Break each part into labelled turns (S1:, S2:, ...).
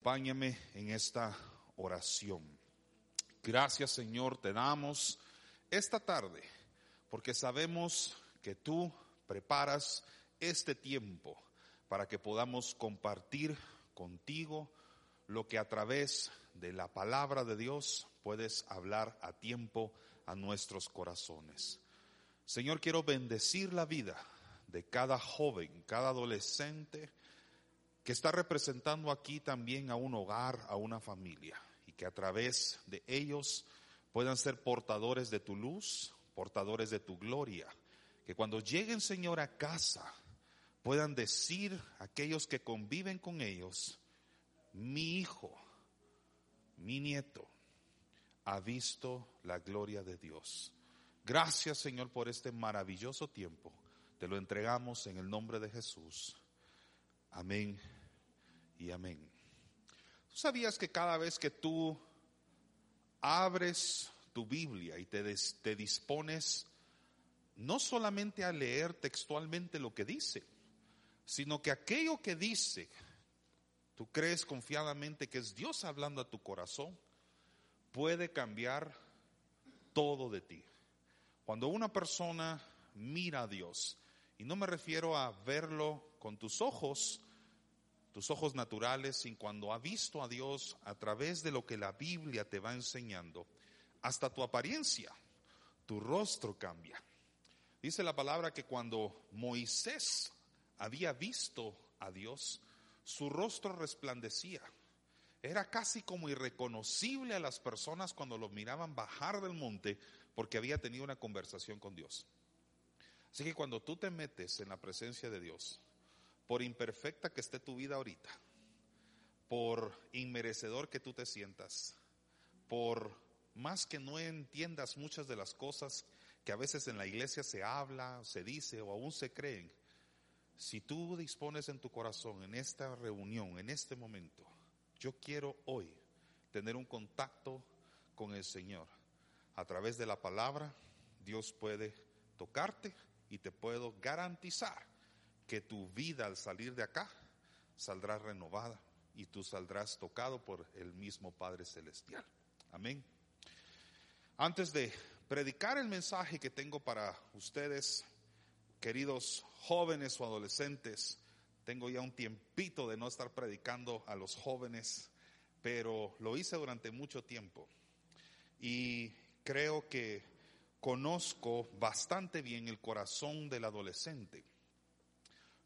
S1: Acompáñame en esta oración. Gracias Señor, te damos esta tarde porque sabemos que tú preparas este tiempo para que podamos compartir contigo lo que a través de la palabra de Dios puedes hablar a tiempo a nuestros corazones. Señor, quiero bendecir la vida de cada joven, cada adolescente que está representando aquí también a un hogar, a una familia, y que a través de ellos puedan ser portadores de tu luz, portadores de tu gloria, que cuando lleguen, Señor, a casa, puedan decir aquellos que conviven con ellos, mi hijo, mi nieto, ha visto la gloria de Dios. Gracias, Señor, por este maravilloso tiempo. Te lo entregamos en el nombre de Jesús. Amén y amén. ¿Tú sabías que cada vez que tú abres tu Biblia y te, te dispones no solamente a leer textualmente lo que dice, sino que aquello que dice, tú crees confiadamente que es Dios hablando a tu corazón, puede cambiar todo de ti. Cuando una persona mira a Dios, y no me refiero a verlo con tus ojos, tus ojos naturales, sino cuando ha visto a Dios a través de lo que la Biblia te va enseñando, hasta tu apariencia, tu rostro cambia. Dice la palabra que cuando Moisés había visto a Dios, su rostro resplandecía. Era casi como irreconocible a las personas cuando lo miraban bajar del monte porque había tenido una conversación con Dios. Así que cuando tú te metes en la presencia de Dios, por imperfecta que esté tu vida ahorita, por inmerecedor que tú te sientas, por más que no entiendas muchas de las cosas que a veces en la iglesia se habla, se dice o aún se creen, si tú dispones en tu corazón en esta reunión, en este momento, yo quiero hoy tener un contacto con el Señor. A través de la palabra, Dios puede tocarte y te puedo garantizar que tu vida al salir de acá saldrá renovada y tú saldrás tocado por el mismo Padre Celestial. Amén. Antes de predicar el mensaje que tengo para ustedes, queridos jóvenes o adolescentes, tengo ya un tiempito de no estar predicando a los jóvenes, pero lo hice durante mucho tiempo. Y creo que conozco bastante bien el corazón del adolescente.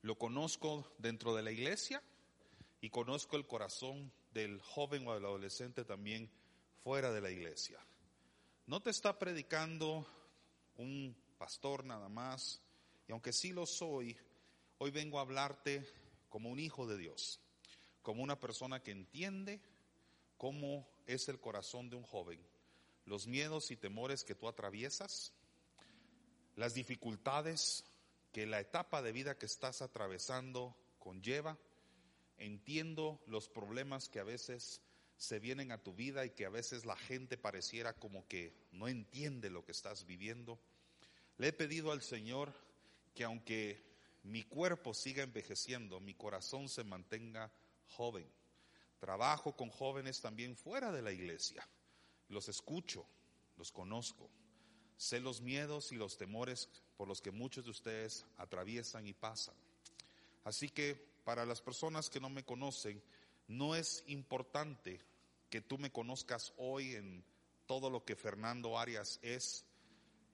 S1: Lo conozco dentro de la iglesia y conozco el corazón del joven o del adolescente también fuera de la iglesia. No te está predicando un pastor nada más, y aunque sí lo soy, Hoy vengo a hablarte como un hijo de Dios, como una persona que entiende cómo es el corazón de un joven, los miedos y temores que tú atraviesas, las dificultades que la etapa de vida que estás atravesando conlleva. Entiendo los problemas que a veces se vienen a tu vida y que a veces la gente pareciera como que no entiende lo que estás viviendo. Le he pedido al Señor que aunque mi cuerpo siga envejeciendo, mi corazón se mantenga joven. Trabajo con jóvenes también fuera de la iglesia. Los escucho, los conozco. Sé los miedos y los temores por los que muchos de ustedes atraviesan y pasan. Así que para las personas que no me conocen, no es importante que tú me conozcas hoy en todo lo que Fernando Arias es,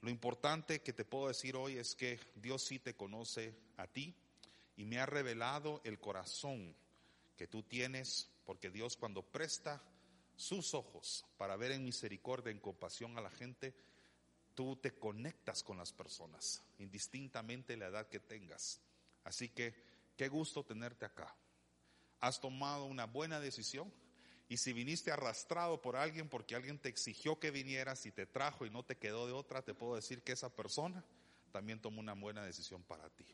S1: lo importante que te puedo decir hoy es que Dios sí te conoce a ti y me ha revelado el corazón que tú tienes, porque Dios cuando presta sus ojos para ver en misericordia, en compasión a la gente, tú te conectas con las personas, indistintamente la edad que tengas. Así que qué gusto tenerte acá. Has tomado una buena decisión Y si viniste arrastrado por alguien porque alguien te exigió que vinieras y te trajo y no te quedó de otra, te puedo decir que esa persona también tomó una buena decisión para ti.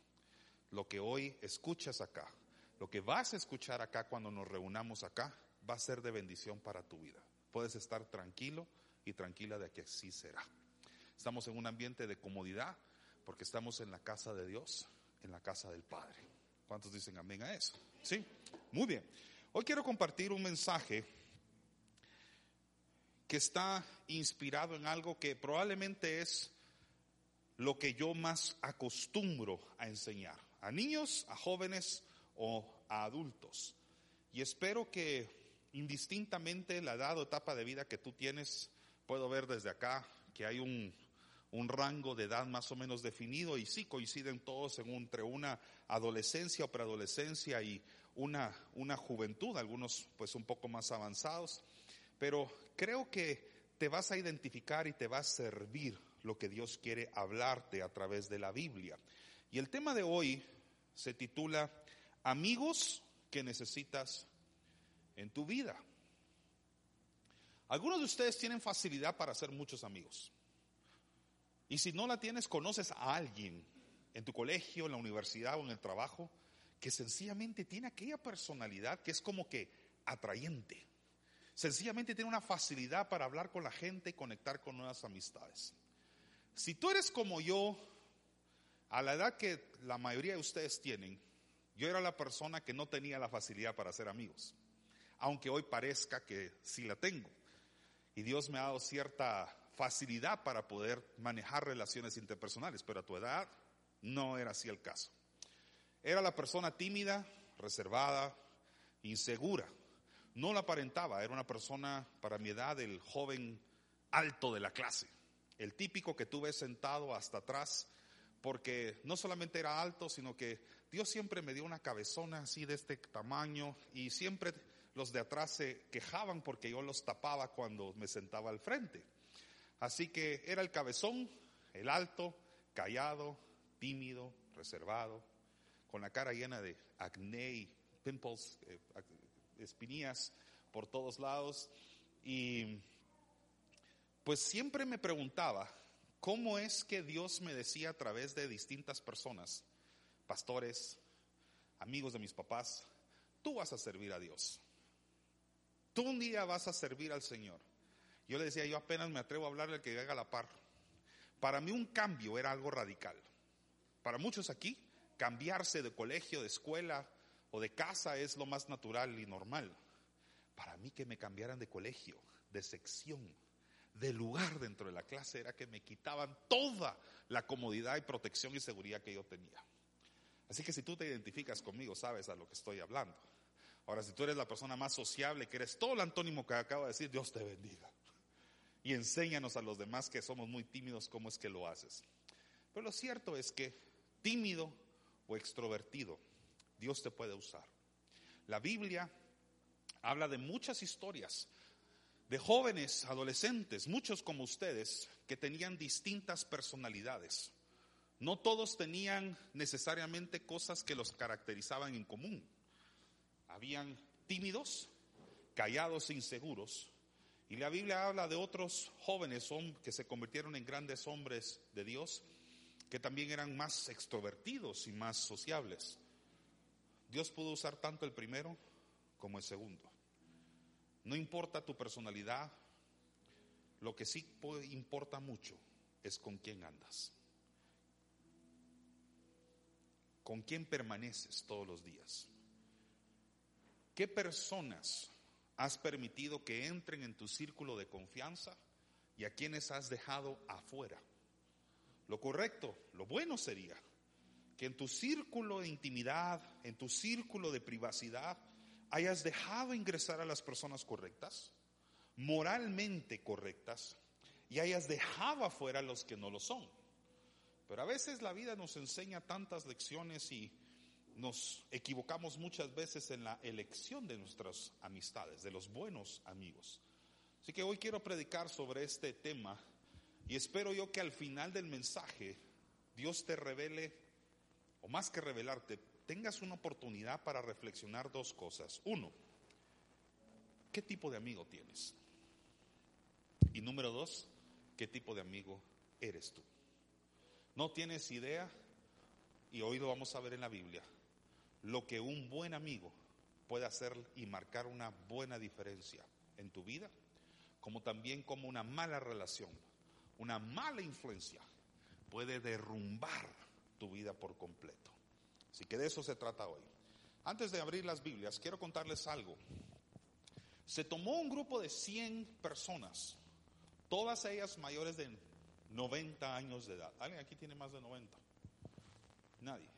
S1: Lo que hoy escuchas acá, lo que vas a escuchar acá cuando nos reunamos acá, va a ser de bendición para tu vida. Puedes estar tranquilo y tranquila de que así será. Estamos en un ambiente de comodidad porque estamos en la casa de Dios, en la casa del Padre. ¿Cuántos dicen amén a eso? Sí, muy bien. Hoy quiero compartir un mensaje que está inspirado en algo que probablemente es lo que yo más acostumbro a enseñar, a niños, a jóvenes o a adultos. Y espero que indistintamente la edad o etapa de vida que tú tienes, puedo ver desde acá que hay un, un rango de edad más o menos definido y sí coinciden todos en entre una adolescencia o preadolescencia y una, una juventud, algunos pues un poco más avanzados, pero creo que te vas a identificar y te va a servir lo que Dios quiere hablarte a través de la Biblia. Y el tema de hoy se titula Amigos que necesitas en tu vida. Algunos de ustedes tienen facilidad para hacer muchos amigos. Y si no la tienes, conoces a alguien en tu colegio, en la universidad o en el trabajo que sencillamente tiene aquella personalidad que es como que atrayente. Sencillamente tiene una facilidad para hablar con la gente y conectar con nuevas amistades. Si tú eres como yo, a la edad que la mayoría de ustedes tienen, yo era la persona que no tenía la facilidad para hacer amigos, aunque hoy parezca que sí la tengo. Y Dios me ha dado cierta facilidad para poder manejar relaciones interpersonales, pero a tu edad no era así el caso. Era la persona tímida, reservada, insegura. No la aparentaba, era una persona para mi edad el joven alto de la clase, el típico que tú ves sentado hasta atrás, porque no solamente era alto, sino que Dios siempre me dio una cabezona así de este tamaño y siempre los de atrás se quejaban porque yo los tapaba cuando me sentaba al frente. Así que era el cabezón, el alto, callado, tímido, reservado, con la cara llena de acné y pimples, eh, espinillas por todos lados. Y pues siempre me preguntaba, ¿cómo es que Dios me decía a través de distintas personas, pastores, amigos de mis papás, tú vas a servir a Dios? Tú un día vas a servir al Señor. Yo le decía, yo apenas me atrevo a hablarle al que haga la par. Para mí un cambio era algo radical. Para muchos aquí, cambiarse de colegio, de escuela o de casa es lo más natural y normal. Para mí que me cambiaran de colegio, de sección, de lugar dentro de la clase era que me quitaban toda la comodidad y protección y seguridad que yo tenía. Así que si tú te identificas conmigo, sabes a lo que estoy hablando. Ahora, si tú eres la persona más sociable, que eres todo el antónimo que acabo de decir, Dios te bendiga. Y enséñanos a los demás que somos muy tímidos cómo es que lo haces. Pero lo cierto es que tímido o extrovertido, Dios te puede usar. La Biblia habla de muchas historias de jóvenes, adolescentes, muchos como ustedes, que tenían distintas personalidades. No todos tenían necesariamente cosas que los caracterizaban en común. Habían tímidos, callados e inseguros. Y la Biblia habla de otros jóvenes que se convirtieron en grandes hombres de Dios, que también eran más extrovertidos y más sociables. Dios pudo usar tanto el primero como el segundo. No importa tu personalidad, lo que sí importa mucho es con quién andas. ¿Con quién permaneces todos los días? ¿Qué personas has permitido que entren en tu círculo de confianza y a quienes has dejado afuera? Lo correcto, lo bueno sería que en tu círculo de intimidad, en tu círculo de privacidad, hayas dejado ingresar a las personas correctas, moralmente correctas, y hayas dejado afuera a los que no lo son. Pero a veces la vida nos enseña tantas lecciones y nos equivocamos muchas veces en la elección de nuestras amistades, de los buenos amigos. Así que hoy quiero predicar sobre este tema y espero yo que al final del mensaje Dios te revele, o más que revelarte, tengas una oportunidad para reflexionar dos cosas. Uno, ¿qué tipo de amigo tienes? Y número dos, ¿qué tipo de amigo eres tú? No tienes idea, y hoy lo vamos a ver en la Biblia, lo que un buen amigo puede hacer y marcar una buena diferencia en tu vida, como también como una mala relación, una mala influencia puede derrumbar tu vida por completo. Así que de eso se trata hoy. Antes de abrir las Biblias, quiero contarles algo. Se tomó un grupo de 100 personas, todas ellas mayores de 90 años de edad. ¿Alguien aquí tiene más de 90? Nadie.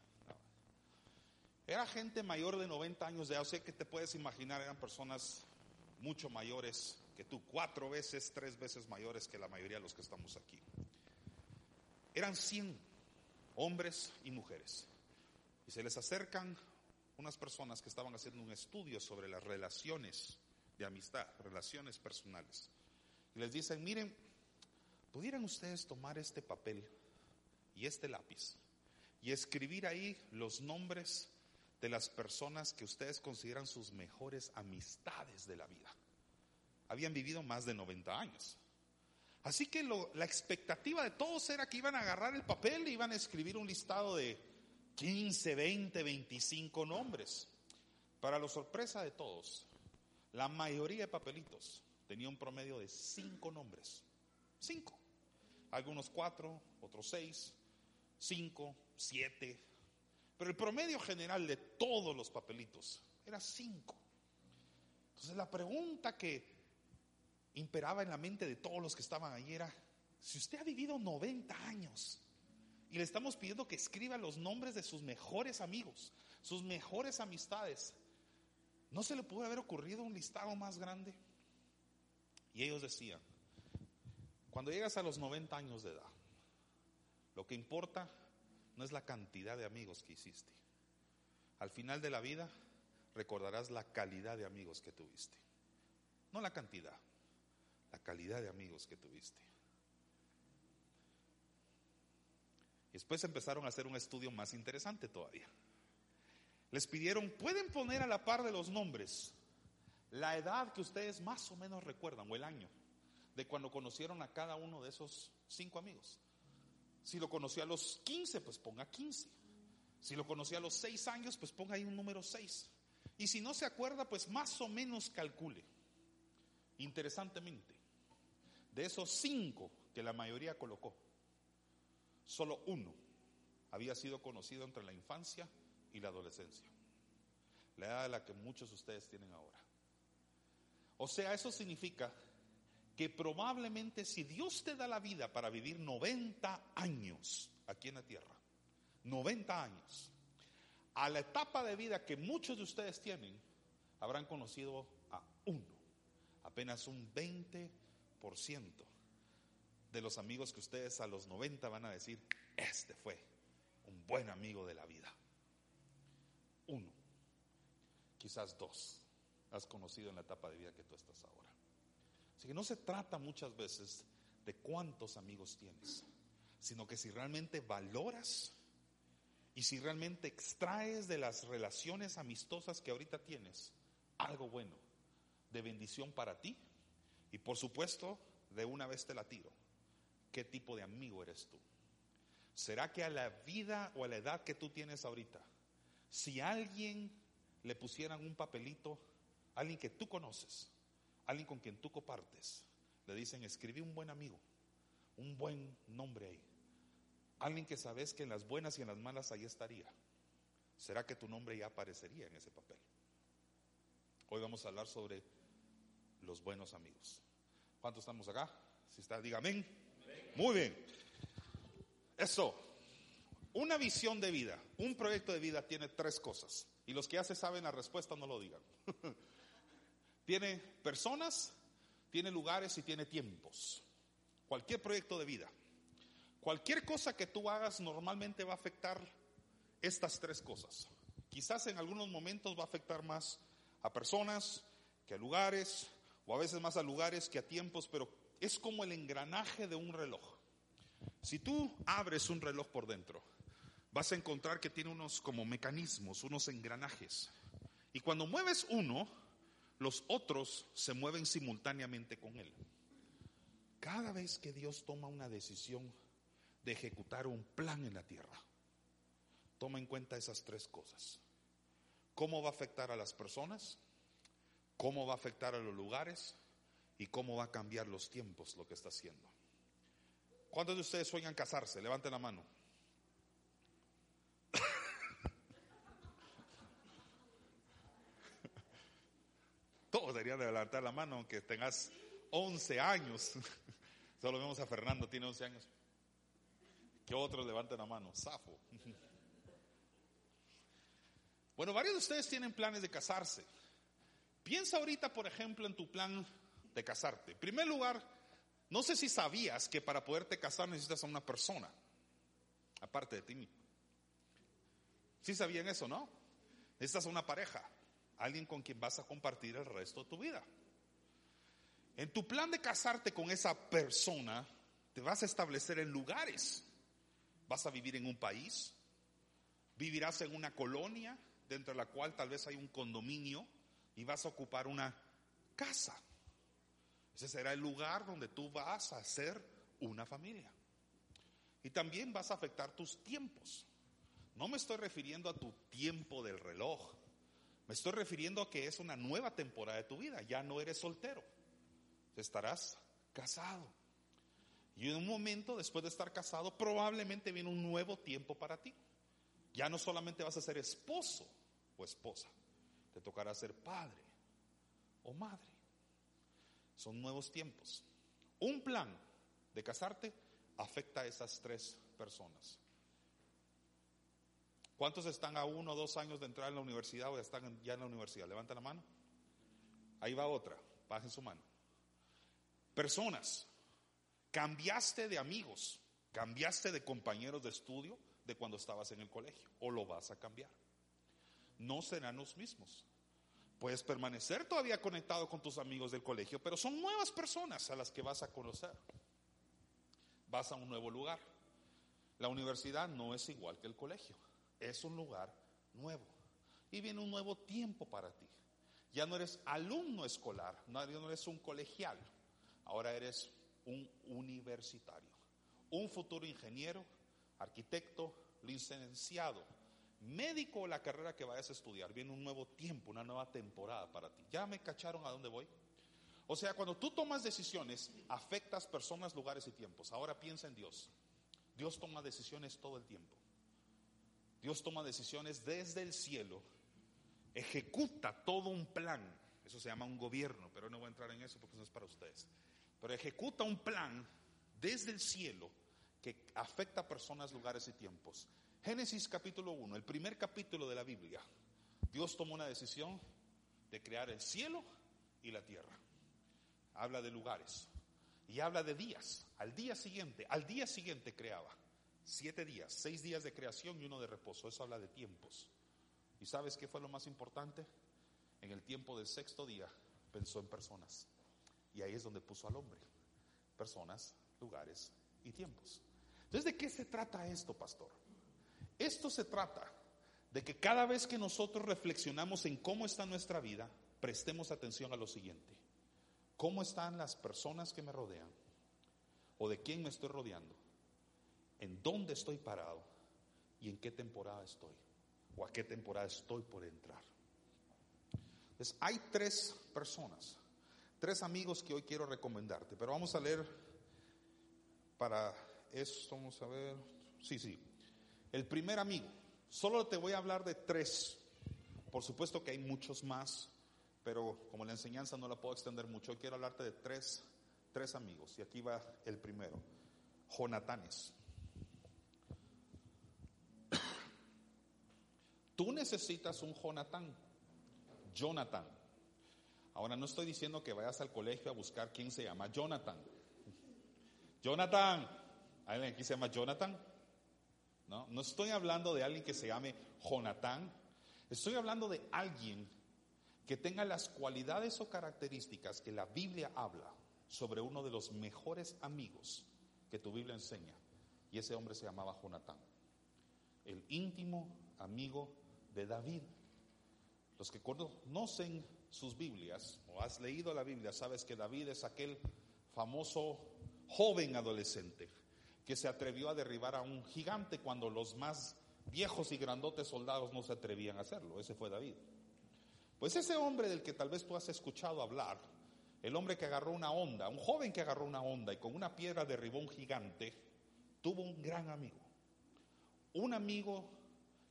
S1: Era gente mayor de 90 años de edad. O sea que te puedes imaginar, eran personas mucho mayores que tú, cuatro veces, tres veces mayores que la mayoría de los que estamos aquí. Eran 100 hombres y mujeres. Y se les acercan unas personas que estaban haciendo un estudio sobre las relaciones de amistad, relaciones personales. Y les dicen, miren, ¿pudieran ustedes tomar este papel y este lápiz y escribir ahí los nombres de las personas que ustedes consideran sus mejores amistades de la vida? Habían vivido más de 90 años. Así que la expectativa de todos era que iban a agarrar el papel e iban a escribir un listado de 15, 20, 25 nombres. Para la sorpresa de todos, la mayoría de papelitos tenía un promedio de 5 nombres. 5. Algunos 4, otros 6, 5, 7. Pero el promedio general de todos los papelitos era 5. Entonces la pregunta que imperaba en la mente de todos los que estaban allí era, si usted ha vivido 90 años y le estamos pidiendo que escriba los nombres de sus mejores amigos, sus mejores amistades, ¿no se le puede haber ocurrido un listado más grande? Y ellos decían, cuando llegas a los 90 años de edad, lo que importa no es la cantidad de amigos que hiciste. Al final de la vida recordarás la calidad de amigos que tuviste, no la cantidad la calidad de amigos que tuviste. Y después empezaron a hacer un estudio más interesante todavía. Les pidieron, ¿pueden poner a la par de los nombres la edad que ustedes más o menos recuerdan o el año de cuando conocieron a cada uno de esos cinco amigos? Si lo conoció a los 15, pues ponga 15. Si lo conoció a los 6 años, pues ponga ahí un número 6. Y si no se acuerda, pues más o menos calcule. Interesantemente, de esos cinco que la mayoría colocó, solo uno había sido conocido entre la infancia y la adolescencia. La edad de la que muchos de ustedes tienen ahora. O sea, eso significa que probablemente si Dios te da la vida para vivir 90 años aquí en la tierra, 90 años, a la etapa de vida que muchos de ustedes tienen, habrán conocido a uno, apenas un 20 por ciento de los amigos que ustedes a los 90 van a decir, este fue un buen amigo de la vida. Uno, quizás dos, has conocido en la etapa de vida que tú estás ahora. Así que no se trata muchas veces de cuántos amigos tienes, sino que si realmente valoras y si realmente extraes de las relaciones amistosas que ahorita tienes algo bueno, de bendición para ti y por supuesto, de una vez te la tiro. ¿Qué tipo de amigo eres tú? ¿Será que a la vida o a la edad que tú tienes ahorita, si alguien le pusieran un papelito, alguien que tú conoces, alguien con quien tú compartes, le dicen, escribí un buen amigo, un buen nombre ahí, alguien que sabes que en las buenas y en las malas ahí estaría, ¿será que tu nombre ya aparecería en ese papel? Hoy vamos a hablar sobre los buenos amigos. ¿Cuántos estamos acá? Si está, diga amén. Muy bien. Eso. Una visión de vida, un proyecto de vida tiene tres cosas. Y los que ya se saben la respuesta no lo digan. tiene personas, tiene lugares y tiene tiempos. Cualquier proyecto de vida. Cualquier cosa que tú hagas normalmente va a afectar estas tres cosas. Quizás en algunos momentos va a afectar más a personas que a lugares, o a veces más a lugares que a tiempos, pero es como el engranaje de un reloj. Si tú abres un reloj por dentro, vas a encontrar que tiene unos como mecanismos, unos engranajes. Y cuando mueves uno, los otros se mueven simultáneamente con Él. Cada vez que Dios toma una decisión de ejecutar un plan en la tierra, toma en cuenta esas tres cosas. ¿Cómo va a afectar a las personas? ¿Cómo va a afectar a los lugares? ¿Y cómo va a cambiar los tiempos lo que está haciendo? ¿Cuántos de ustedes sueñan casarse? Levanten la mano. De levantar la mano, aunque tengas 11 años. Solo vemos a Fernando, tiene 11 años. Que otros levanten la mano. Zafo. Bueno, varios de ustedes tienen planes de casarse. Piensa ahorita, por ejemplo, en tu plan de casarte. En primer lugar, no sé si sabías que para poderte casar necesitas a una persona, aparte de ti. ¿Sí sabían eso, no? Necesitas a una pareja alguien con quien vas a compartir el resto de tu vida. En tu plan de casarte con esa persona, te vas a establecer en lugares. Vas a vivir en un país, vivirás en una colonia, dentro de la cual tal vez hay un condominio, y vas a ocupar una casa. Ese será el lugar donde tú vas a hacer una familia. Y también vas a afectar tus tiempos. No me estoy refiriendo a tu tiempo del reloj, me estoy refiriendo a que es una nueva temporada de tu vida. Ya no eres soltero. Estarás casado. Y en un momento, después de estar casado, probablemente viene un nuevo tiempo para ti. Ya no solamente vas a ser esposo o esposa, te tocará ser padre o madre. Son nuevos tiempos. Un plan de casarte afecta a esas tres personas. ¿Cuántos están a uno o dos años de entrar en la universidad o ya están ya en la universidad? Levanta la mano. Ahí va otra. Bajen su mano. Personas. Cambiaste de amigos. Cambiaste de compañeros de estudio de cuando estabas en el colegio. O lo vas a cambiar. No serán los mismos. Puedes permanecer todavía conectado con tus amigos del colegio, pero son nuevas personas a las que vas a conocer. Vas a un nuevo lugar. La universidad no es igual que el colegio es un lugar nuevo. Y viene un nuevo tiempo para ti. Ya no eres alumno escolar, no eres un colegial, ahora eres un universitario, un futuro ingeniero, arquitecto, licenciado, médico o la carrera que vayas a estudiar. Viene un nuevo tiempo, una nueva temporada para ti. ¿Ya me cacharon a dónde voy? O sea, cuando tú tomas decisiones, afectas personas, lugares y tiempos. Ahora piensa en Dios. Dios toma decisiones todo el tiempo. Dios toma decisiones desde el cielo, ejecuta todo un plan, eso se llama un gobierno, pero no voy a entrar en eso porque no es para ustedes, pero ejecuta un plan desde el cielo que afecta a personas, lugares y tiempos. Génesis capítulo 1, el primer capítulo de la Biblia, Dios tomó una decisión de crear el cielo y la tierra. Habla de lugares y habla de días. Al día siguiente, al día siguiente creaba. Siete días, seis días de creación y uno de reposo. Eso habla de tiempos. ¿Y sabes qué fue lo más importante? En el tiempo del sexto día pensó en personas. Y ahí es donde puso al hombre. Personas, lugares y tiempos. Entonces, ¿de qué se trata esto, pastor? Esto se trata de que cada vez que nosotros reflexionamos en cómo está nuestra vida, prestemos atención a lo siguiente. ¿Cómo están las personas que me rodean? ¿O de quién me estoy rodeando? En dónde estoy parado y en qué temporada estoy o a qué temporada estoy por entrar. Entonces, hay tres personas, tres amigos que hoy quiero recomendarte, pero vamos a leer para eso, vamos a ver, sí, sí. El primer amigo, solo te voy a hablar de tres, por supuesto que hay muchos más, pero como la enseñanza no la puedo extender mucho, hoy quiero hablarte de tres, tres amigos, y aquí va el primero, Jonatanes. Tú necesitas un Jonathan. Jonathan. Ahora no estoy diciendo que vayas al colegio a buscar quién se llama Jonathan. Jonathan. ¿Alguien aquí se llama Jonathan? No, no estoy hablando de alguien que se llame Jonathan. Estoy hablando de alguien que tenga las cualidades o características que la Biblia habla sobre uno de los mejores amigos que tu Biblia enseña. Y ese hombre se llamaba Jonathan. El íntimo amigo de David. Los que conocen sus Biblias o has leído la Biblia, sabes que David es aquel famoso joven adolescente que se atrevió a derribar a un gigante cuando los más viejos y grandotes soldados no se atrevían a hacerlo. Ese fue David. Pues ese hombre del que tal vez tú has escuchado hablar, el hombre que agarró una onda, un joven que agarró una onda y con una piedra derribó un gigante, tuvo un gran amigo. Un amigo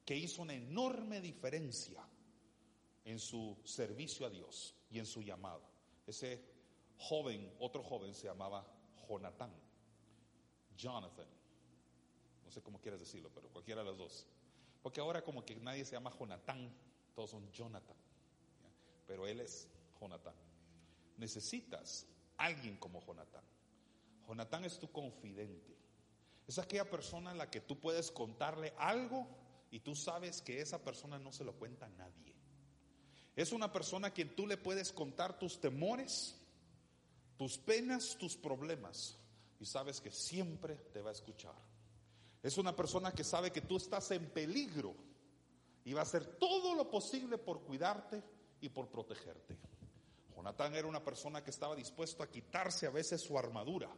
S1: que hizo una enorme diferencia en su servicio a Dios y en su llamado. Ese joven, otro joven se llamaba Jonatán. Jonathan. No sé cómo quieres decirlo, pero cualquiera de los dos. Porque ahora como que nadie se llama Jonatán, todos son Jonathan. Pero él es Jonatán. Necesitas alguien como Jonatán. Jonatán es tu confidente. Es aquella persona a la que tú puedes contarle algo y tú sabes que esa persona no se lo cuenta a nadie. Es una persona a quien tú le puedes contar tus temores, tus penas, tus problemas y sabes que siempre te va a escuchar. Es una persona que sabe que tú estás en peligro y va a hacer todo lo posible por cuidarte y por protegerte. Jonatán era una persona que estaba dispuesto a quitarse a veces su armadura,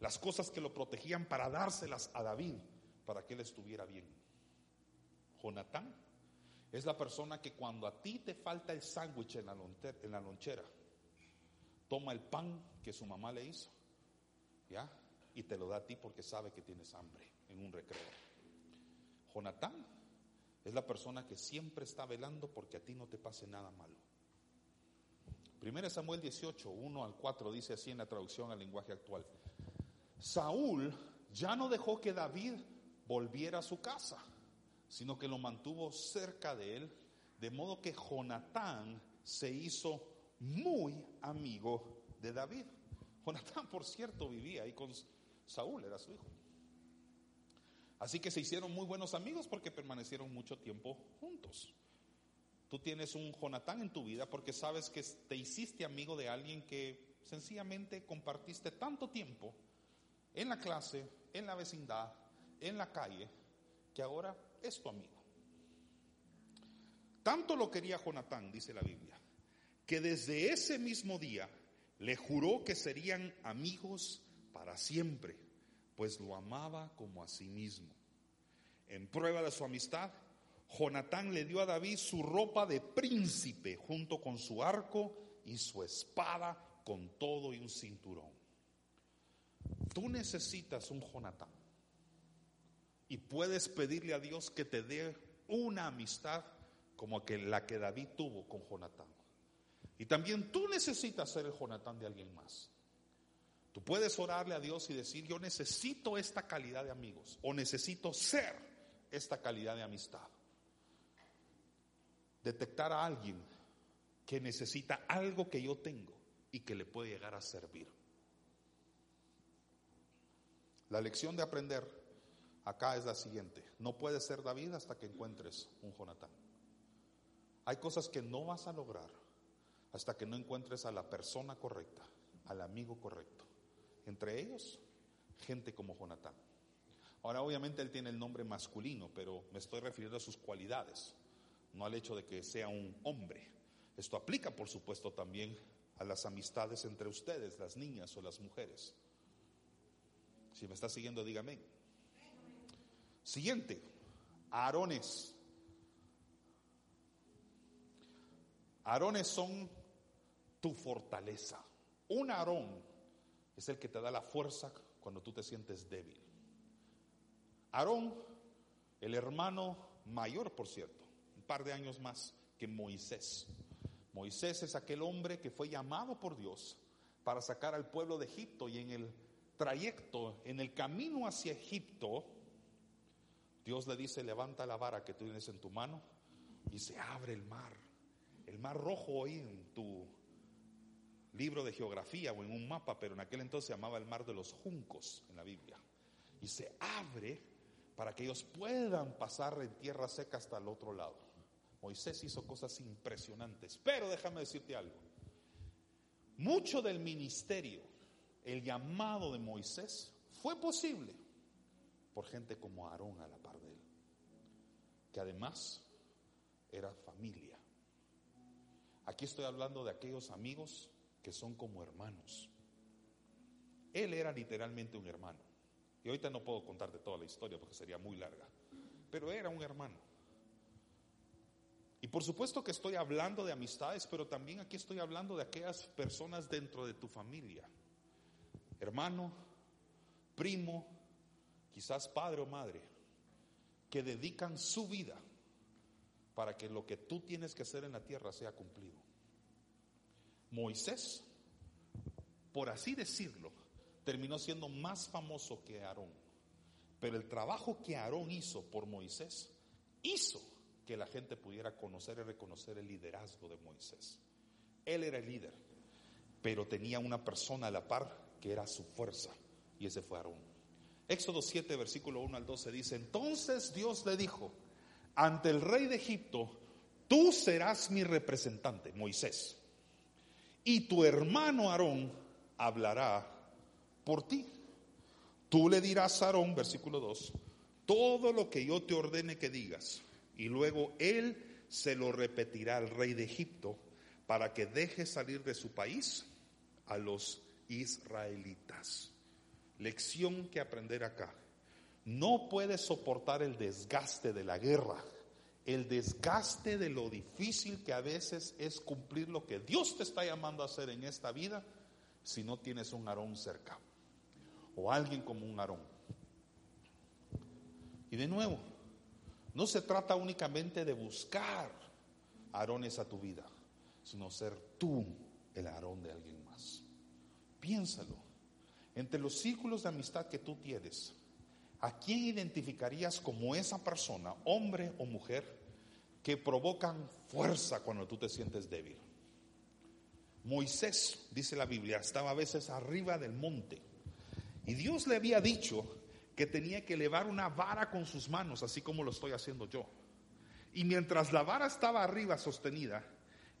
S1: las cosas que lo protegían para dárselas a David, para que él estuviera bien. Jonatán es la persona que cuando a ti te falta el sándwich en, la lonchera, toma el pan que su mamá le hizo. Y te lo da a ti porque sabe que tienes hambre en un recreo. Jonatán es la persona que siempre está velando porque a ti no te pase nada malo. Primera Samuel 18, 1 al 4 dice así en la traducción al lenguaje actual. Saúl ya no dejó que David volviera a su casa, sino que lo mantuvo cerca de él, de modo que Jonatán se hizo muy amigo de David. Jonatán, por cierto, vivía ahí con Saúl, era su hijo. Así que se hicieron muy buenos amigos porque permanecieron mucho tiempo juntos. Tú tienes un Jonatán en tu vida porque sabes que te hiciste amigo de alguien que sencillamente compartiste tanto tiempo en la clase, en la vecindad, en la calle, que ahora es tu amigo. Tanto lo quería Jonatán, dice la Biblia, que desde ese mismo día le juró que serían amigos para siempre, pues lo amaba como a sí mismo. En prueba de su amistad, Jonatán le dio a David su ropa de príncipe junto con su arco y su espada con todo y un cinturón. Tú necesitas un Jonatán y puedes pedirle a Dios que te dé una amistad como la que David tuvo con Jonatán. Y también tú necesitas ser el Jonatán de alguien más. Tú puedes orarle a Dios y decir, yo necesito esta calidad de amigos o necesito ser esta calidad de amistad. Detectar a alguien que necesita algo que yo tengo y que le puede llegar a servir. La lección de aprender acá es la siguiente. No puedes ser David hasta que encuentres un Jonatán. Hay cosas que no vas a lograr hasta que no encuentres a la persona correcta, al amigo correcto. Entre ellos, gente como Jonatán. Ahora, obviamente él tiene el nombre masculino, pero me estoy refiriendo a sus cualidades, no al hecho de que sea un hombre. Esto aplica, por supuesto, también a las amistades entre ustedes, las niñas o las mujeres. Si me está siguiendo, dígame. Siguiente, Aarones. Aarones son tu fortaleza. Un Aarón es el que te da la fuerza cuando tú te sientes débil. Aarón, el hermano mayor, por cierto, un par de años más que Moisés. Moisés es aquel hombre que fue llamado por Dios para sacar al pueblo de Egipto y en el trayecto, en el camino hacia Egipto, Dios le dice, levanta la vara que tú tienes en tu mano y se abre el mar. El mar rojo ahí en tu libro de geografía o en un mapa, pero en aquel entonces se llamaba el mar de los juncos en la Biblia. Y se abre para que ellos puedan pasar en tierra seca hasta el otro lado. Moisés hizo cosas impresionantes, pero déjame decirte algo. Mucho del ministerio, el llamado de Moisés, fue posible por gente como Aarón a la par de él, que además era familia Aquí estoy hablando de aquellos amigos que son como hermanos. Él era literalmente un hermano. Y ahorita no puedo contarte toda la historia porque sería muy larga. Pero era un hermano. Y por supuesto que estoy hablando de amistades, pero también aquí estoy hablando de aquellas personas dentro de tu familia. Hermano, primo, quizás padre o madre, que dedican su vida para que lo que tú tienes que hacer en la tierra sea cumplido. Moisés, por así decirlo, terminó siendo más famoso que Aarón. Pero el trabajo que Aarón hizo por Moisés hizo que la gente pudiera conocer y reconocer el liderazgo de Moisés. Él era el líder, pero tenía una persona a la par que era su fuerza, y ese fue Aarón. Éxodo 7, versículo 1 al 12 dice, entonces Dios le dijo, ante el rey de Egipto, tú serás mi representante, Moisés, y tu hermano Aarón hablará por ti. Tú le dirás a Aarón, versículo 2, todo lo que yo te ordene que digas, y luego él se lo repetirá al rey de Egipto para que deje salir de su país a los israelitas. Lección que aprender acá. No puedes soportar el desgaste de la guerra, el desgaste de lo difícil que a veces es cumplir lo que Dios te está llamando a hacer en esta vida si no tienes un Aarón cerca o alguien como un Aarón. Y de nuevo, no se trata únicamente de buscar Aarones a tu vida, sino ser tú el Aarón de alguien más. Piénsalo. Entre los círculos de amistad que tú tienes, ¿a quién identificarías como esa persona, hombre o mujer, que provocan fuerza cuando tú te sientes débil? Moisés, dice la Biblia, estaba a veces arriba del monte y Dios le había dicho que tenía que elevar una vara con sus manos, así como lo estoy haciendo yo. Y mientras la vara estaba arriba sostenida,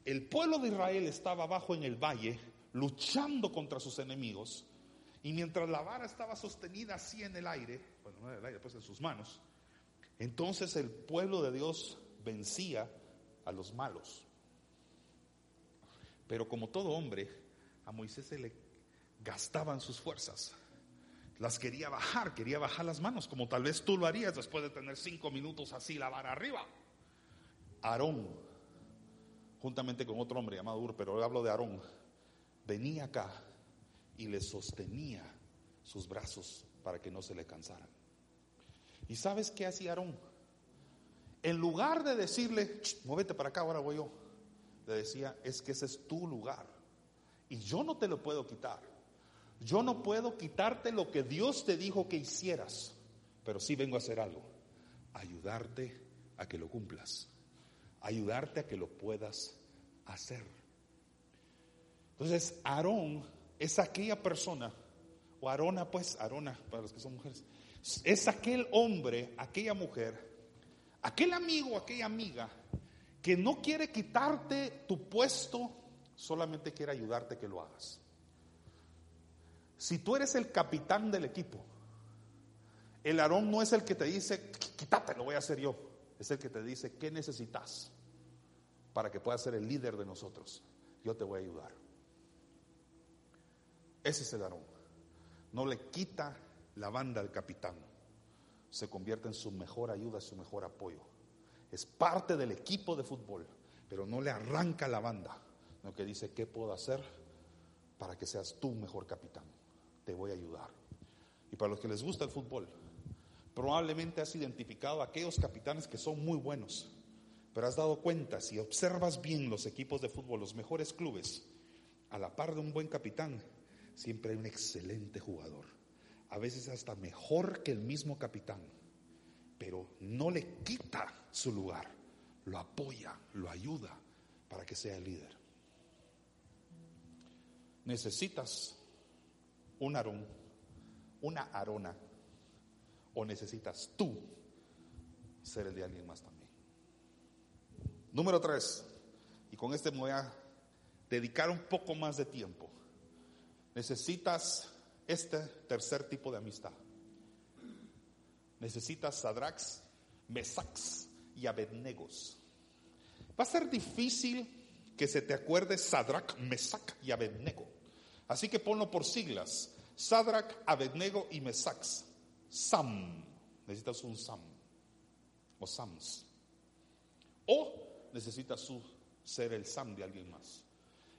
S1: el pueblo de Israel estaba abajo en el valle, luchando contra sus enemigos. Y mientras la vara estaba sostenida así en el aire, bueno, no en el aire, pues en sus manos, entonces el pueblo de Dios vencía a los malos. Pero como todo hombre, a Moisés se le gastaban sus fuerzas las quería bajar, quería bajar las manos, como tal vez tú lo harías después de tener cinco minutos así la vara arriba. Aarón, juntamente con otro hombre llamado Ur, pero hablo de Aarón, venía acá y le sostenía sus brazos para que no se le cansaran. ¿Y sabes qué hacía Aarón? En lugar de decirle, muévete para acá, ahora voy yo, le decía, es que ese es tu lugar y yo no te lo puedo quitar. Yo no puedo quitarte lo que Dios te dijo que hicieras, pero sí vengo a hacer algo, ayudarte a que lo cumplas, ayudarte a que lo puedas hacer. Entonces, Aarón es aquella persona, o Arona, pues, Arona, para los que son mujeres, es aquel hombre, aquella mujer, aquel amigo, aquella amiga, que no quiere quitarte tu puesto, solamente quiere ayudarte que lo hagas. Si tú eres el capitán del equipo, el Aarón no es el que te dice, quítate, lo voy a hacer yo. Es el que te dice, ¿qué necesitas para que puedas ser el líder de nosotros? Yo te voy a ayudar. Ese es el Aarón. No le quita la banda al capitán. Se convierte en su mejor ayuda, su mejor apoyo. Es parte del equipo de fútbol, pero no le arranca la banda. No que dice, ¿qué puedo hacer para que seas tú mejor capitán? te voy a ayudar. Y para los que les gusta el fútbol, probablemente has identificado a aquellos capitanes que son muy buenos, pero has dado cuenta, si observas bien los equipos de fútbol, los mejores clubes, a la par de un buen capitán, siempre hay un excelente jugador, a veces hasta mejor que el mismo capitán, pero no le quita su lugar, lo apoya, lo ayuda para que sea el líder. Necesitas un Aarón, una Arona, o necesitas tú ser el de alguien más también. Número tres, y con este me voy a dedicar un poco más de tiempo. Necesitas este tercer tipo de amistad. Necesitas Sadrax, Mesax y Abednegos. Va a ser difícil que se te acuerde Sadrach, Mesach y Abednego. Así que ponlo por siglas. Sadrach, Abednego y Mesach. Sam. Necesitas un Sam. O Sams. O necesitas ser el Sam de alguien más.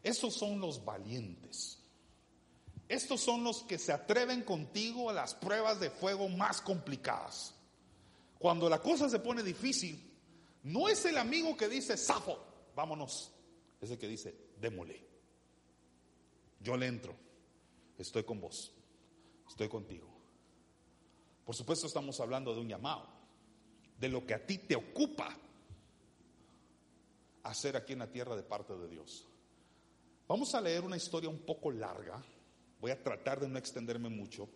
S1: Estos son los valientes. Estos son los que se atreven contigo a las pruebas de fuego más complicadas. Cuando la cosa se pone difícil, no es el amigo que dice, Safo, vámonos. Es el que dice, démole. Yo le entro. Estoy con vos. Estoy contigo. Por supuesto estamos hablando de un llamado, de lo que a ti te ocupa hacer aquí en la tierra de parte de Dios. Vamos a leer una historia un poco larga. Voy a tratar de no extenderme mucho,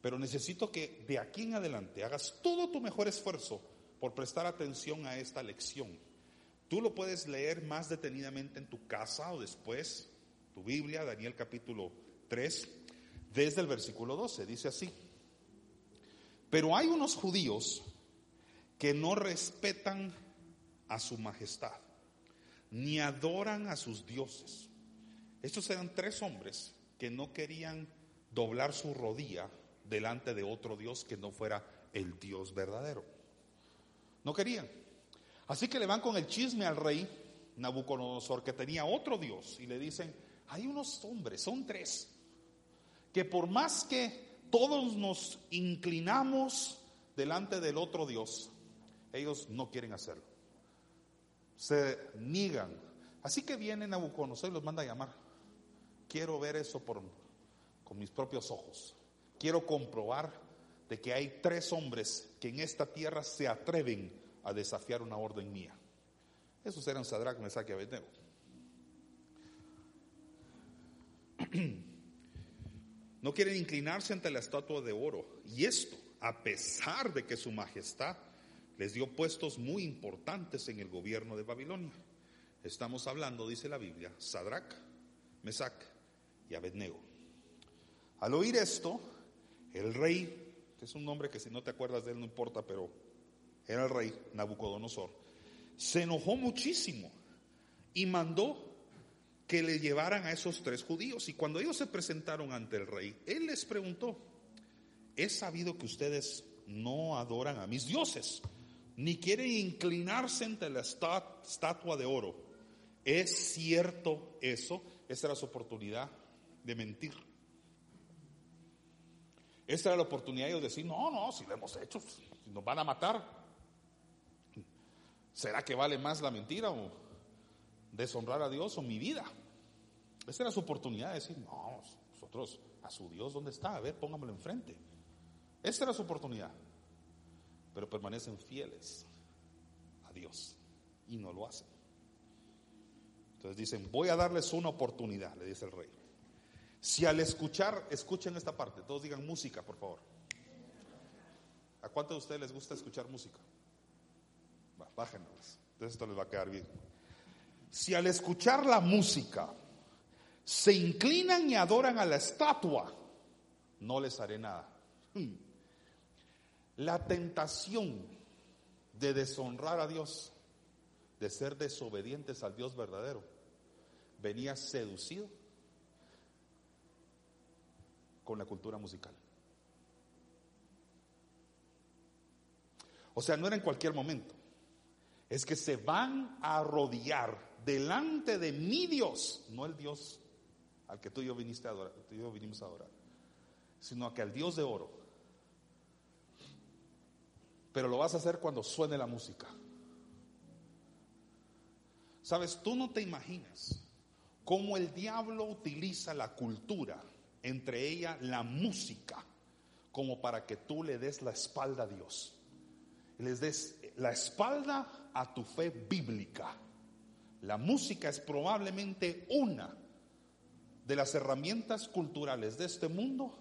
S1: pero necesito que de aquí en adelante hagas todo tu mejor esfuerzo por prestar atención a esta lección. Tú lo puedes leer más detenidamente en tu casa o después, tu Biblia, Daniel capítulo 3, desde el versículo 12. Dice así, pero hay unos judíos que no respetan a su majestad, ni adoran a sus dioses. Estos eran tres hombres que no querían doblar su rodilla delante de otro Dios que no fuera el Dios verdadero. No querían. Así que le van con el chisme al rey Nabucodonosor, que tenía otro Dios, y le dicen, hay unos hombres, son tres, que por más que todos nos inclinamos delante del otro Dios, ellos no quieren hacerlo. Se niegan. Así que viene Nabucodonosor y los manda a llamar. Quiero ver eso por, con mis propios ojos. Quiero comprobar de que hay tres hombres que en esta tierra se atreven a desafiar una orden mía. Esos eran Sadrach, Mesach y Abednego. No quieren inclinarse ante la estatua de oro. Y esto, a pesar de que su majestad les dio puestos muy importantes en el gobierno de Babilonia. Estamos hablando, dice la Biblia, Sadrach, Mesach y Abednego. Al oír esto, el rey, que es un nombre que si no te acuerdas de él no importa, pero era el rey Nabucodonosor, se enojó muchísimo y mandó que le llevaran a esos tres judíos. Y cuando ellos se presentaron ante el rey, él les preguntó, he sabido que ustedes no adoran a mis dioses, ni quieren inclinarse ante la estatua de oro. ¿Es cierto eso? Esa era su oportunidad de mentir. Esta era la oportunidad de ellos decir, no, no, si lo hemos hecho, si nos van a matar. ¿Será que vale más la mentira o deshonrar a Dios o mi vida? Esta era su oportunidad de decir, no, nosotros, a su Dios, ¿dónde está? A ver, póngamelo enfrente. Esta era su oportunidad. Pero permanecen fieles a Dios y no lo hacen. Entonces dicen, voy a darles una oportunidad, le dice el rey. Si al escuchar, escuchen esta parte, todos digan música, por favor. ¿A cuántos de ustedes les gusta escuchar música? Va, bájenlos. Entonces esto les va a quedar bien. Si al escuchar la música se inclinan y adoran a la estatua, no les haré nada. Hmm. La tentación de deshonrar a Dios, de ser desobedientes al Dios verdadero, venía seducido con la cultura musical. O sea, no era en cualquier momento. Es que se van a arrodillar delante de mi Dios, no el Dios al que tú y yo viniste a adorar, tú y yo vinimos a adorar, sino que al Dios de oro. Pero lo vas a hacer cuando suene la música. Sabes, tú no te imaginas cómo el diablo utiliza la cultura entre ella la música, como para que tú le des la espalda a Dios. Les des la espalda a tu fe bíblica. La música es probablemente una de las herramientas culturales de este mundo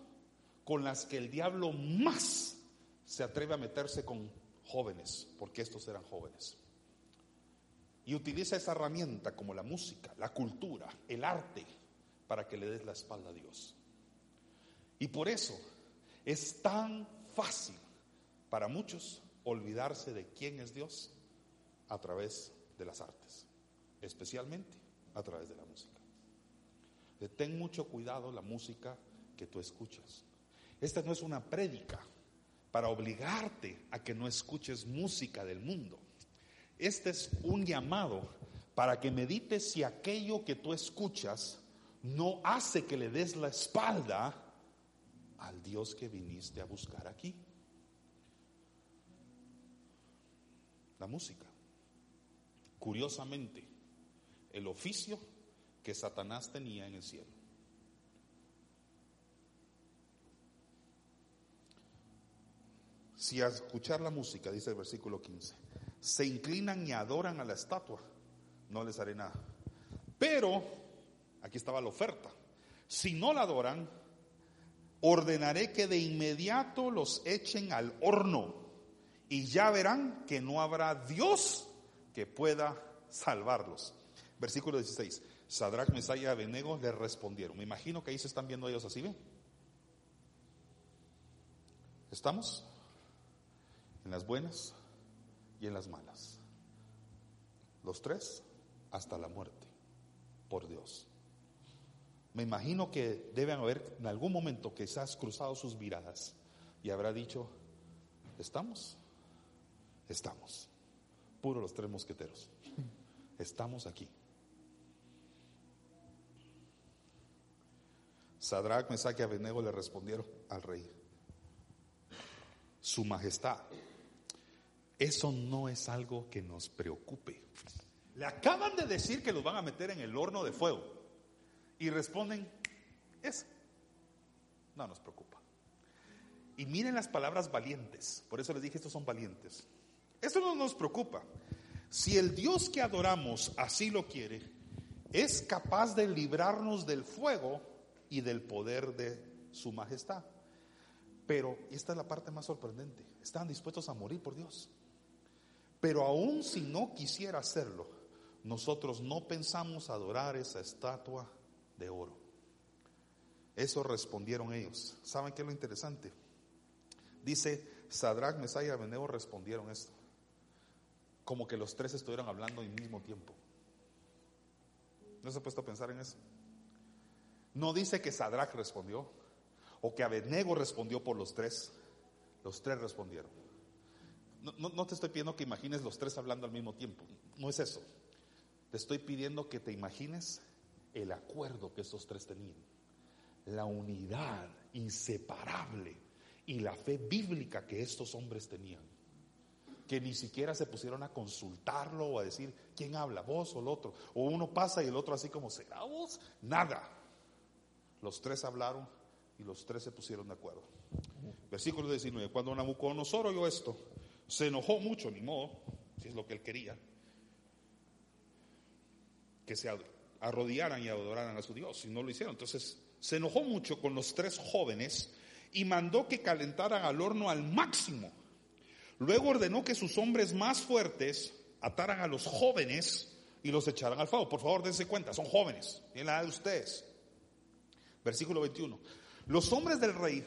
S1: con las que el diablo más se atreve a meterse con jóvenes, porque estos eran jóvenes. Y utiliza esa herramienta como la música, la cultura, el arte, para que le des la espalda a Dios. Y por eso es tan fácil para muchos olvidarse de quién es Dios a través de las artes, especialmente a través de la música. Ten mucho cuidado la música que tú escuchas. Esta no es una prédica para obligarte a que no escuches música del mundo. Este es un llamado para que medites si aquello que tú escuchas no hace que le des la espalda al Dios que viniste a buscar aquí. La música. Curiosamente, el oficio que Satanás tenía en el cielo. Si a escuchar la música, dice el versículo 15, se inclinan y adoran a la estatua, no les haré nada. Pero, aquí estaba la oferta, si no la adoran, ordenaré que de inmediato los echen al horno y ya verán que no habrá Dios que pueda salvarlos. Versículo 16. Sadrach, Mesaya y Abednego le respondieron. Me imagino que ahí se están viendo ellos así, ¿ven? ¿Estamos? En las buenas y en las malas. Los tres hasta la muerte, por Dios. Me imagino que deben haber en algún momento has cruzado sus miradas y habrá dicho, ¿estamos? Estamos. Puro los tres mosqueteros. Estamos aquí. Sadrach, Mesach y Abednego le respondieron al rey, Su Majestad, eso no es algo que nos preocupe. Le acaban de decir que los van a meter en el horno de fuego y responden, eso no nos preocupa. Y miren las palabras valientes, por eso les dije, estos son valientes. Eso no nos preocupa. Si el Dios que adoramos así lo quiere, es capaz de librarnos del fuego, y del poder de su majestad. Pero esta es la parte más sorprendente. Estaban dispuestos a morir por Dios. Pero aún si no quisiera hacerlo, nosotros no pensamos adorar esa estatua de oro. Eso respondieron ellos. ¿Saben qué es lo interesante? Dice, Sadrach, Mesaya y Abednego respondieron esto. Como que los tres estuvieran hablando al mismo tiempo. ¿No se ha puesto a pensar en eso? No dice que Sadrach respondió o que Abednego respondió por los tres. Los tres respondieron. No, te estoy pidiendo que imagines los tres hablando al mismo tiempo. No es eso. Te estoy pidiendo que te imagines el acuerdo que esos tres tenían. La unidad inseparable y la fe bíblica que estos hombres tenían. Que ni siquiera se pusieron a consultarlo o a decir quién habla, vos o el otro. O uno pasa y el otro así como, ¿será vos? Nada. Los tres hablaron y los tres se pusieron de acuerdo. Versículo 19. Cuando Nabucodonosor oyó esto, se enojó mucho, ni modo, si es lo que él quería, que se arrodillaran y adoraran a su Dios, y no lo hicieron. Entonces se enojó mucho con los tres jóvenes y mandó que calentaran al horno al máximo. Luego ordenó que sus hombres más fuertes ataran a los jóvenes y los echaran al fuego. Por favor, dense cuenta, son jóvenes, en la edad de ustedes. Versículo 21. Los hombres del rey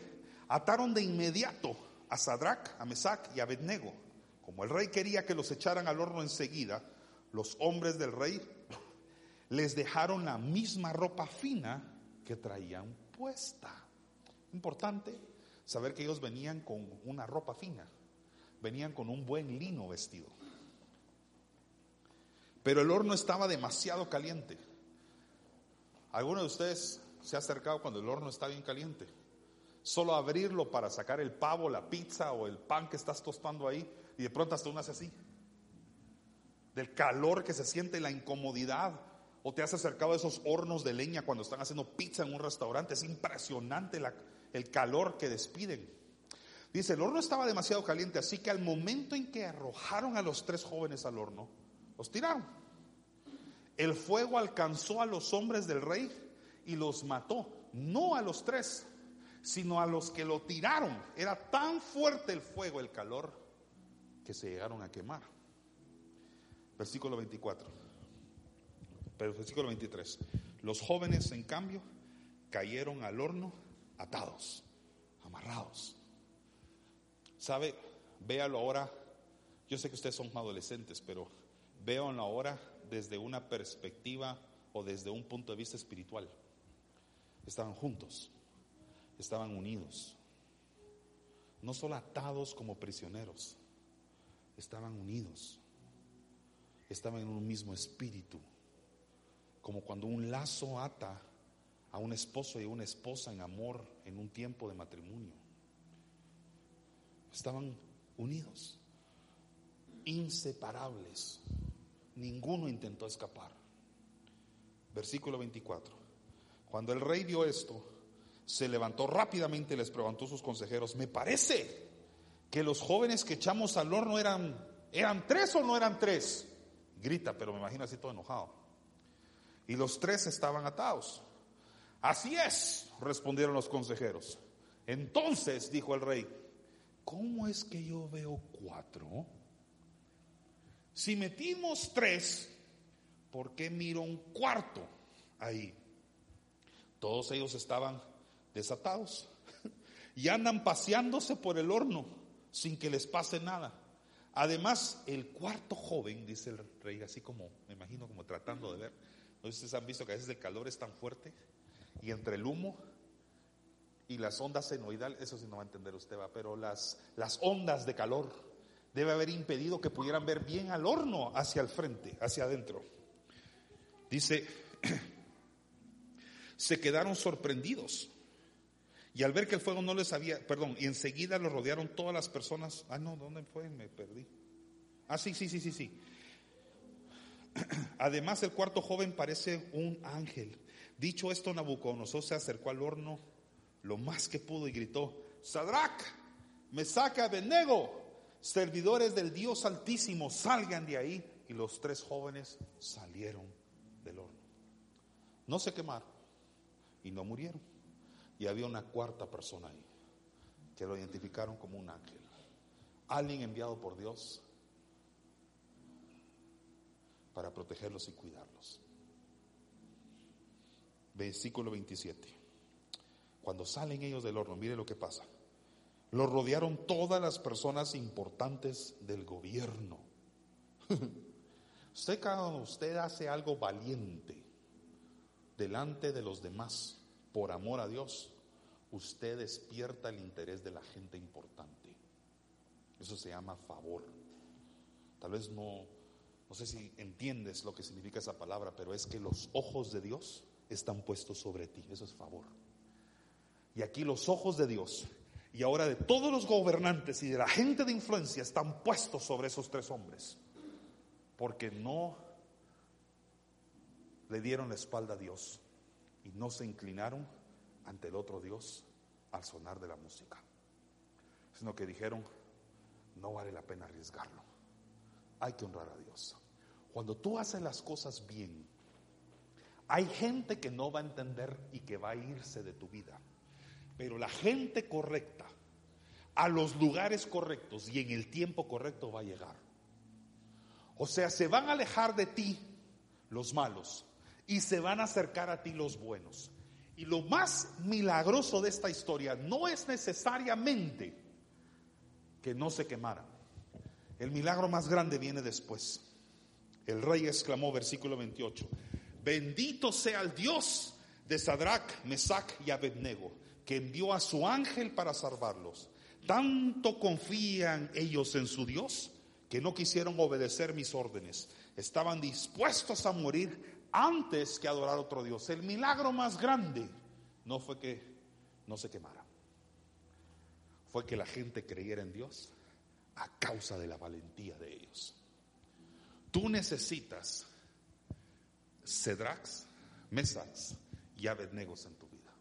S1: ataron de inmediato a Sadrach, a Mesac y a Abednego. Como el rey quería que los echaran al horno enseguida, los hombres del rey les dejaron la misma ropa fina que traían puesta. Importante saber que ellos venían con una ropa fina, venían con un buen lino vestido. Pero el horno estaba demasiado caliente. Algunos de ustedes se ha acercado cuando el horno está bien caliente. Solo abrirlo para sacar el pavo, la pizza o el pan que estás tostando ahí y de pronto hasta uno hace así. Del calor que se siente, la incomodidad. O te has acercado a esos hornos de leña cuando están haciendo pizza en un restaurante. Es impresionante el calor que despiden. Dice, el horno estaba demasiado caliente, así que al momento en que arrojaron a los tres jóvenes al horno, los tiraron. El fuego alcanzó a los hombres del rey y los mató. No a los tres, sino a los que lo tiraron. Era tan fuerte el fuego, el calor, que se llegaron a quemar. Versículo 24. Pero versículo 23. Los jóvenes, en cambio, cayeron al horno atados, amarrados. ¿Sabe? Véalo ahora. Yo sé que ustedes son adolescentes, pero véanlo ahora desde una perspectiva o desde un punto de vista espiritual. Estaban juntos, estaban unidos, no solo atados como prisioneros, estaban unidos, estaban en un mismo espíritu, como cuando un lazo ata a un esposo y a una esposa en amor en un tiempo de matrimonio. Estaban unidos, inseparables. Ninguno intentó escapar. Versículo 24. Cuando el rey vio esto, se levantó rápidamente y les preguntó a sus consejeros, me parece que los jóvenes que echamos al horno eran, eran tres o no eran tres. Grita, pero me imagino así todo enojado. Y los tres estaban atados. Así es, respondieron los consejeros. Entonces dijo el rey, ¿cómo es que yo veo cuatro? Si metimos tres, ¿por qué miro un cuarto ahí? Todos ellos estaban desatados y andan paseándose por el horno sin que les pase nada. Además, el cuarto joven, dice el rey, así como, me imagino como tratando de ver, no ustedes han visto que a veces el calor es tan fuerte y entre el humo y las ondas senoidales, eso sí no va a entender usted, va, pero las, las ondas de calor debe haber impedido que pudieran ver bien al horno hacia el frente, hacia adentro. Dice, se quedaron sorprendidos. Y al ver que el fuego no les había, perdón, y enseguida lo rodearon todas las personas. Ah, no, ¿dónde fue? Me perdí. Ah, sí, sí, sí, sí, sí. Además, el cuarto joven parece un ángel. Dicho esto, Nabucodonosor se acercó al horno lo más que pudo y gritó, Sadrach, me saca nego servidores del Dios Altísimo, salgan de ahí. Y los tres jóvenes salieron del horno. No se quemaron y no murieron. Y había una cuarta persona ahí, que lo identificaron como un ángel. Alguien enviado por Dios para protegerlos y cuidarlos. Versículo 27. Cuando salen ellos del horno, mire lo que pasa. Los rodearon todas las personas importantes del gobierno. usted cuando usted hace algo valiente delante de los demás por amor a Dios, usted despierta el interés de la gente importante. Eso se llama favor. Tal vez no, no sé si entiendes lo que significa esa palabra, pero es que los ojos de Dios están puestos sobre ti. Eso es favor. Y aquí los ojos de Dios y ahora de todos los gobernantes y de la gente de influencia están puestos sobre esos tres hombres. Porque no le dieron la espalda a Dios y no se inclinaron ante el otro Dios al sonar de la música. Sino que dijeron, no vale la pena arriesgarlo. Hay que honrar a Dios. Cuando tú haces las cosas bien, hay gente que no va a entender y que va a irse de tu vida. Pero la gente correcta, a los lugares correctos y en el tiempo correcto va a llegar. O sea, se van a alejar de ti los malos y se van a acercar a ti los buenos. Y lo más milagroso de esta historia no es necesariamente que no se quemaran. El milagro más grande viene después. El rey exclamó, versículo 28, Bendito sea el Dios de Sadrach, Mesach y Abednego, que envió a su ángel para salvarlos. Tanto confían ellos en su Dios que no quisieron obedecer mis órdenes. Estaban dispuestos a morir antes que adorar a otro Dios. El milagro más grande no fue que no se quemara. Fue que la gente creyera en Dios a causa de la valentía de ellos. Tú necesitas Cedrax, Mesax y Abednegos en tu vida.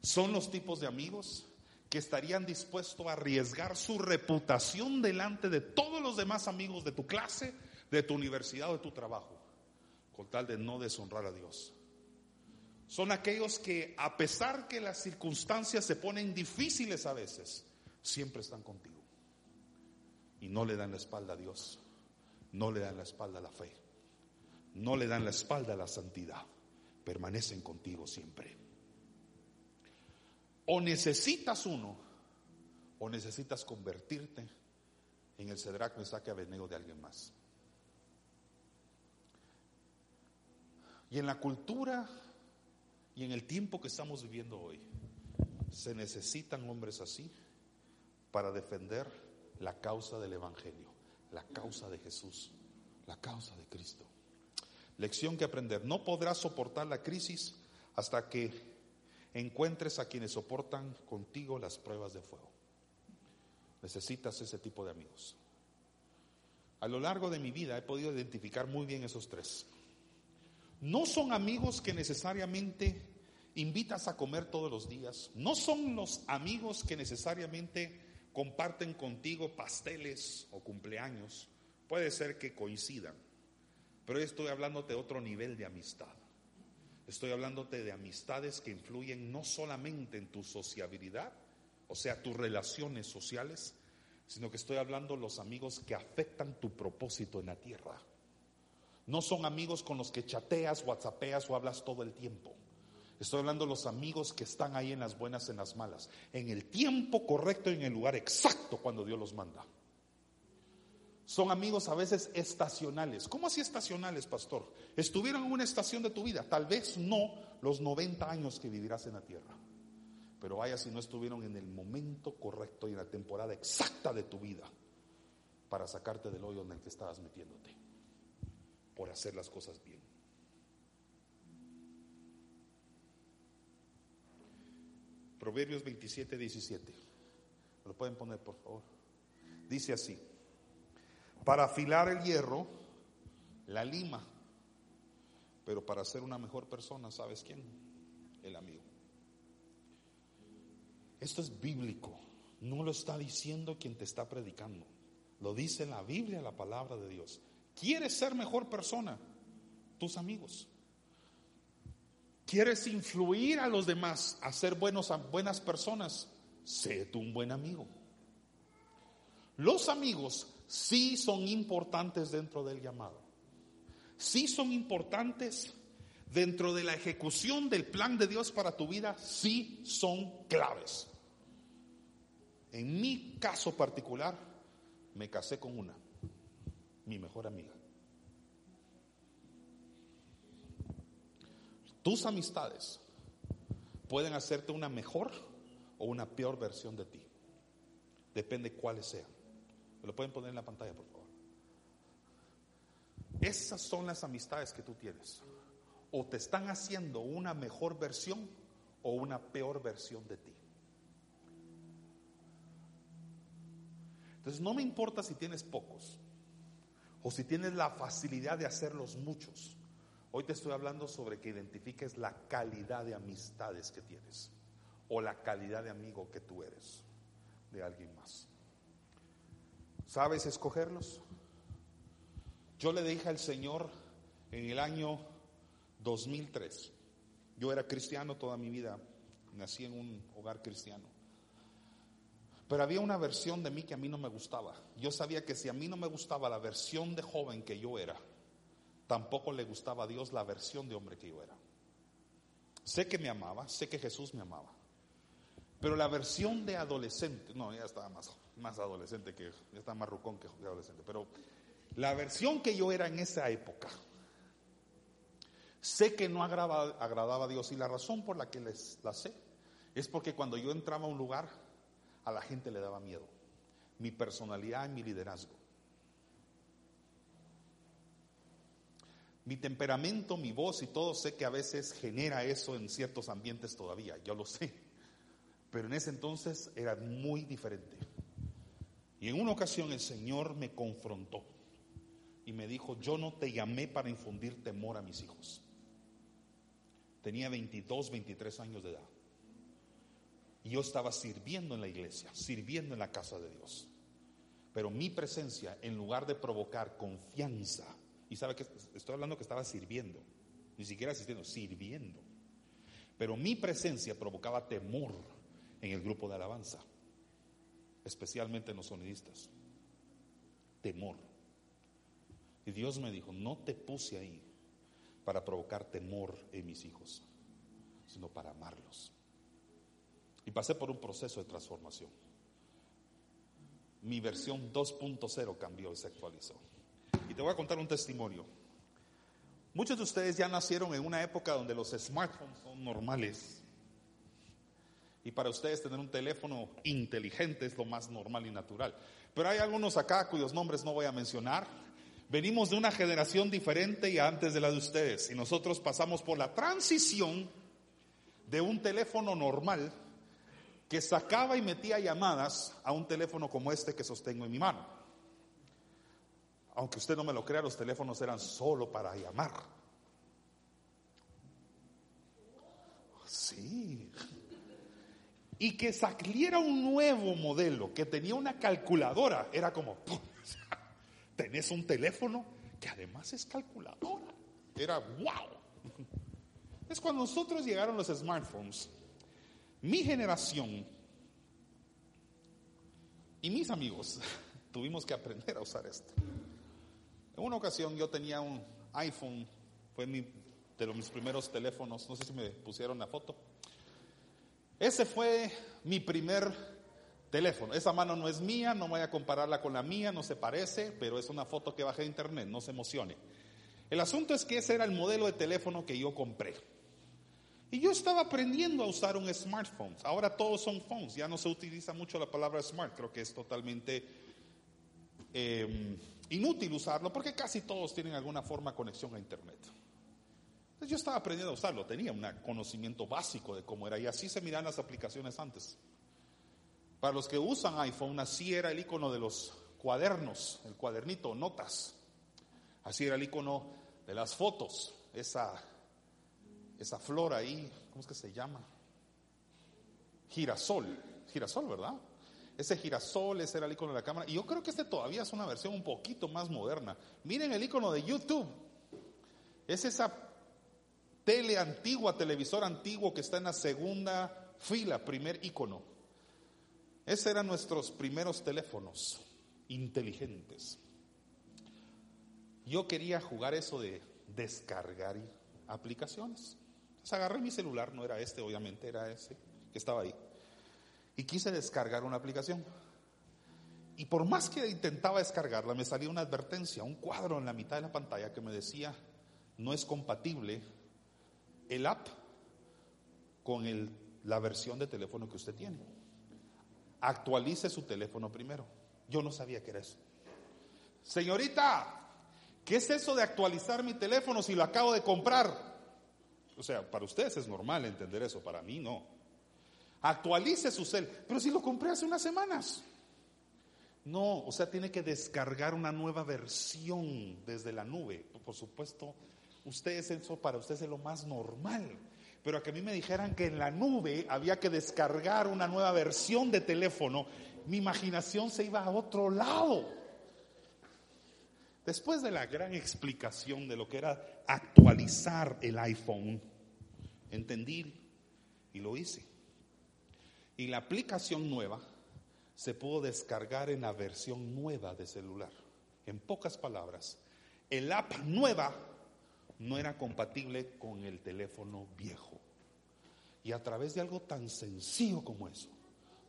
S1: Son los tipos de amigos que estarían dispuestos a arriesgar su reputación delante de todos los demás amigos de tu clase, de tu universidad o de tu trabajo, con tal de no deshonrar a Dios. Son aquellos que a pesar que las circunstancias se ponen difíciles a veces, siempre están contigo. Y no le dan la espalda a Dios, no le dan la espalda a la fe no le dan la espalda a la santidad, permanecen contigo siempre. O necesitas uno, o necesitas convertirte en el me saque a Abednego de alguien más. Y en la cultura y en el tiempo que estamos viviendo hoy, se necesitan hombres así para defender la causa del Evangelio, la causa de Jesús, la causa de Cristo. Lección que aprender. No podrás soportar la crisis hasta que encuentres a quienes soportan contigo las pruebas de fuego. Necesitas ese tipo de amigos. A lo largo de mi vida he podido identificar muy bien esos tres. No son amigos que necesariamente invitas a comer todos los días. No son los amigos que necesariamente comparten contigo pasteles o cumpleaños. Puede ser que coincidan, pero estoy hablándote de otro nivel de amistad. Estoy hablándote de amistades que influyen no solamente en tu sociabilidad, o sea, tus relaciones sociales, sino que estoy hablando de los amigos que afectan tu propósito en la tierra. No son amigos con los que chateas, whatsappeas o hablas todo el tiempo. Estoy hablando de los amigos que están ahí en las buenas, en las malas, en el tiempo correcto y en el lugar exacto cuando Dios los manda. Son amigos a veces estacionales. ¿Cómo así estacionales, pastor? Estuvieron en una estación de tu vida, tal vez no los 90 años que vivirás en la tierra, pero vaya si no estuvieron en el momento correcto y en la temporada exacta de tu vida para sacarte del hoyo en el que estabas metiéndote, por hacer las cosas bien. Proverbios 27, 17. lo pueden poner, por favor? Dice así, para afilar el hierro, la lima, pero para ser una mejor persona, ¿sabes quién? El amigo. Esto es bíblico, no lo está diciendo quien te está predicando, lo dice la Biblia, la palabra de Dios. ¿Quieres ser mejor persona? Tus amigos. ¿Quieres influir a los demás a ser buenos, a buenas personas? Sé tú un buen amigo. Los amigos sí son importantes dentro del llamado. Sí son importantes dentro de la ejecución del plan de Dios para tu vida. Sí son claves. En mi caso particular, me casé con una, mi mejor amiga. Tus amistades pueden hacerte una mejor o una peor versión de ti. Depende cuáles sean. ¿Me lo pueden poner en la pantalla, por favor? Esas son las amistades que tú tienes. O te están haciendo una mejor versión o una peor versión de ti. Entonces no me importa si tienes pocos o si tienes la facilidad de hacerlos muchos. Hoy te estoy hablando sobre que identifiques la calidad de amistades que tienes o la calidad de amigo que tú eres de alguien más. ¿Sabes escogerlos? Yo le dije al Señor en el año 2003, yo era cristiano toda mi vida, nací en un hogar cristiano, pero había una versión de mí que a mí no me gustaba. Yo sabía que si a mí no me gustaba la versión de joven que yo era, tampoco le gustaba a Dios la versión de hombre que yo era. Sé que me amaba, sé que Jesús me amaba. Pero la versión de adolescente, no, ya estaba más, más adolescente que, ya estaba más rucón que adolescente, pero la versión que yo era en esa época, sé que no agradaba, agradaba a Dios y la razón por la que les, la sé es porque cuando yo entraba a un lugar, a la gente le daba miedo. Mi personalidad y mi liderazgo. Mi temperamento, mi voz y todo sé que a veces genera eso en ciertos ambientes todavía, yo lo sé. Pero en ese entonces era muy diferente. Y en una ocasión el Señor me confrontó y me dijo, yo no te llamé para infundir temor a mis hijos. Tenía 22, 23 años de edad. Y yo estaba sirviendo en la iglesia, sirviendo en la casa de Dios. Pero mi presencia, en lugar de provocar confianza, y sabe que estoy hablando que estaba sirviendo, ni siquiera asistiendo, sirviendo. Pero mi presencia provocaba temor en el grupo de alabanza, especialmente en los sonidistas. Temor. Y Dios me dijo, no te puse ahí para provocar temor en mis hijos, sino para amarlos. Y pasé por un proceso de transformación. Mi versión 2.0 cambió y se actualizó. Y te voy a contar un testimonio. Muchos de ustedes ya nacieron en una época donde los smartphones son normales. Y para ustedes tener un teléfono inteligente es lo más normal y natural. Pero hay algunos acá cuyos nombres no voy a mencionar. Venimos de una generación diferente y antes de la de ustedes. Y nosotros pasamos por la transición de un teléfono normal que sacaba y metía llamadas a un teléfono como este que sostengo en mi mano. Aunque usted no me lo crea, los teléfonos eran solo para llamar. Sí. Y que saliera un nuevo modelo que tenía una calculadora, era como, tenés un teléfono que además es calculadora. Era wow. Es cuando nosotros llegaron los smartphones, mi generación y mis amigos tuvimos que aprender a usar esto. En una ocasión yo tenía un iPhone, fue mi, de los, mis primeros teléfonos, no sé si me pusieron la foto. Ese fue mi primer teléfono. Esa mano no es mía, no voy a compararla con la mía, no se parece, pero es una foto que bajé de internet, no se emocione. El asunto es que ese era el modelo de teléfono que yo compré. Y yo estaba aprendiendo a usar un smartphone. Ahora todos son phones, ya no se utiliza mucho la palabra smart, creo que es totalmente eh, inútil usarlo porque casi todos tienen alguna forma de conexión a Internet. Entonces yo estaba aprendiendo a usarlo, tenía un conocimiento básico de cómo era y así se miran las aplicaciones antes. Para los que usan iPhone, así era el icono de los cuadernos, el cuadernito, notas. Así era el icono de las fotos, esa esa flor ahí, ¿cómo es que se llama? Girasol, girasol, ¿verdad? Ese girasol, ese era el icono de la cámara. Y yo creo que este todavía es una versión un poquito más moderna. Miren el icono de YouTube. Es esa tele antigua, televisor antiguo que está en la segunda fila, primer icono. Ese eran nuestros primeros teléfonos inteligentes. Yo quería jugar eso de descargar aplicaciones. Entonces agarré mi celular, no era este, obviamente, era ese que estaba ahí. Y quise descargar una aplicación. Y por más que intentaba descargarla, me salía una advertencia, un cuadro en la mitad de la pantalla que me decía, no es compatible el app con el, la versión de teléfono que usted tiene. Actualice su teléfono primero. Yo no sabía que era eso. Señorita, ¿qué es eso de actualizar mi teléfono si lo acabo de comprar? O sea, para ustedes es normal entender eso, para mí no. Actualice su cel, pero si lo compré hace unas semanas. No, o sea, tiene que descargar una nueva versión desde la nube. Por supuesto, ustedes eso para ustedes es lo más normal. Pero a que a mí me dijeran que en la nube había que descargar una nueva versión de teléfono, mi imaginación se iba a otro lado. Después de la gran explicación de lo que era actualizar el iPhone, entendí y lo hice. Y la aplicación nueva se pudo descargar en la versión nueva de celular. En pocas palabras, el app nueva no era compatible con el teléfono viejo. Y a través de algo tan sencillo como eso,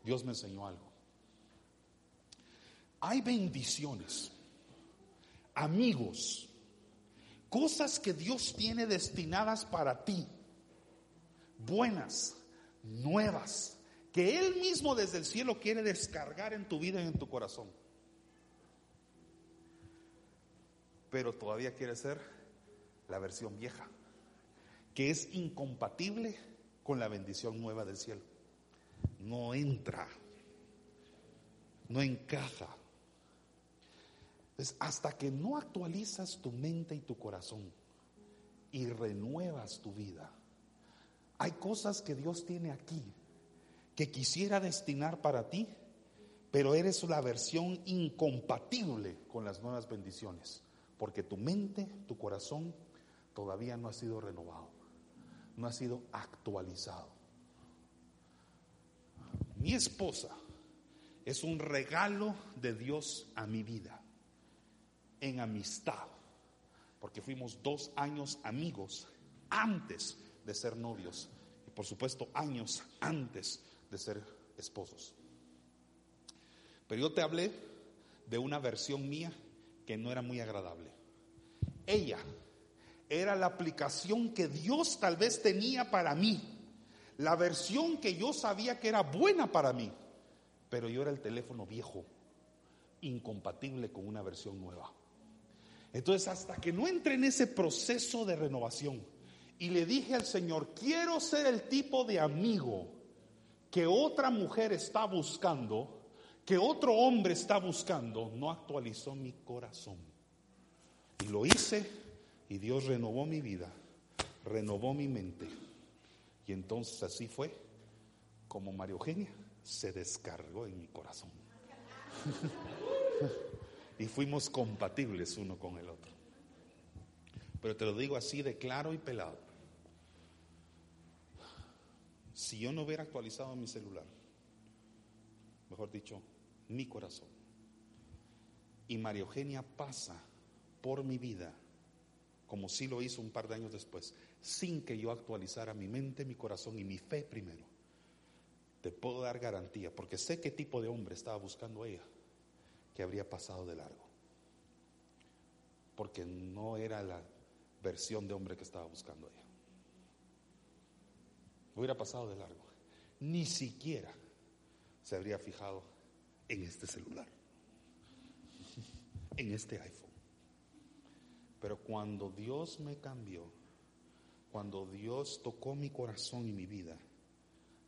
S1: Dios me enseñó algo. Hay bendiciones amigos, cosas que Dios tiene destinadas para ti, buenas, nuevas, que Él mismo desde el cielo quiere descargar en tu vida y en tu corazón. Pero todavía quiere ser la versión vieja, que es incompatible con la bendición nueva del cielo. No entra, no encaja. Entonces, hasta que no actualizas tu mente y tu corazón y renuevas tu vida, hay cosas que Dios tiene aquí que quisiera destinar para ti, pero eres la versión incompatible con las nuevas bendiciones, porque tu mente, tu corazón todavía no ha sido renovado, no ha sido actualizado. Mi esposa es un regalo de Dios a mi vida en amistad, porque fuimos dos años amigos antes de ser novios y por supuesto años antes de ser esposos. Pero yo te hablé de una versión mía que no era muy agradable. Ella era la aplicación que Dios tal vez tenía para mí, la versión que yo sabía que era buena para mí, pero yo era el teléfono viejo, incompatible con una versión nueva. Entonces, hasta que no entre en ese proceso de renovación y le dije al Señor, quiero ser el tipo de amigo que otra mujer está buscando, que otro hombre está buscando, no actualizó mi corazón. Y lo hice y Dios renovó mi vida, renovó mi mente. Y entonces así fue como María Eugenia se descargó en mi corazón. y fuimos compatibles uno con el otro. Pero te lo digo así de claro y pelado. Si yo no hubiera actualizado mi celular, mejor dicho, mi corazón, y María Eugenia pasa por mi vida, como si lo hizo un par de años después, sin que yo actualizara mi mente, mi corazón y mi fe primero, te puedo dar garantía, porque sé qué tipo de hombre estaba buscando ella, que habría pasado de largo. Porque no era la versión de hombre que estaba buscando ella. Hubiera pasado de largo. Ni siquiera se habría fijado en este celular, en este iPhone. Pero cuando Dios me cambió, cuando Dios tocó mi corazón y mi vida,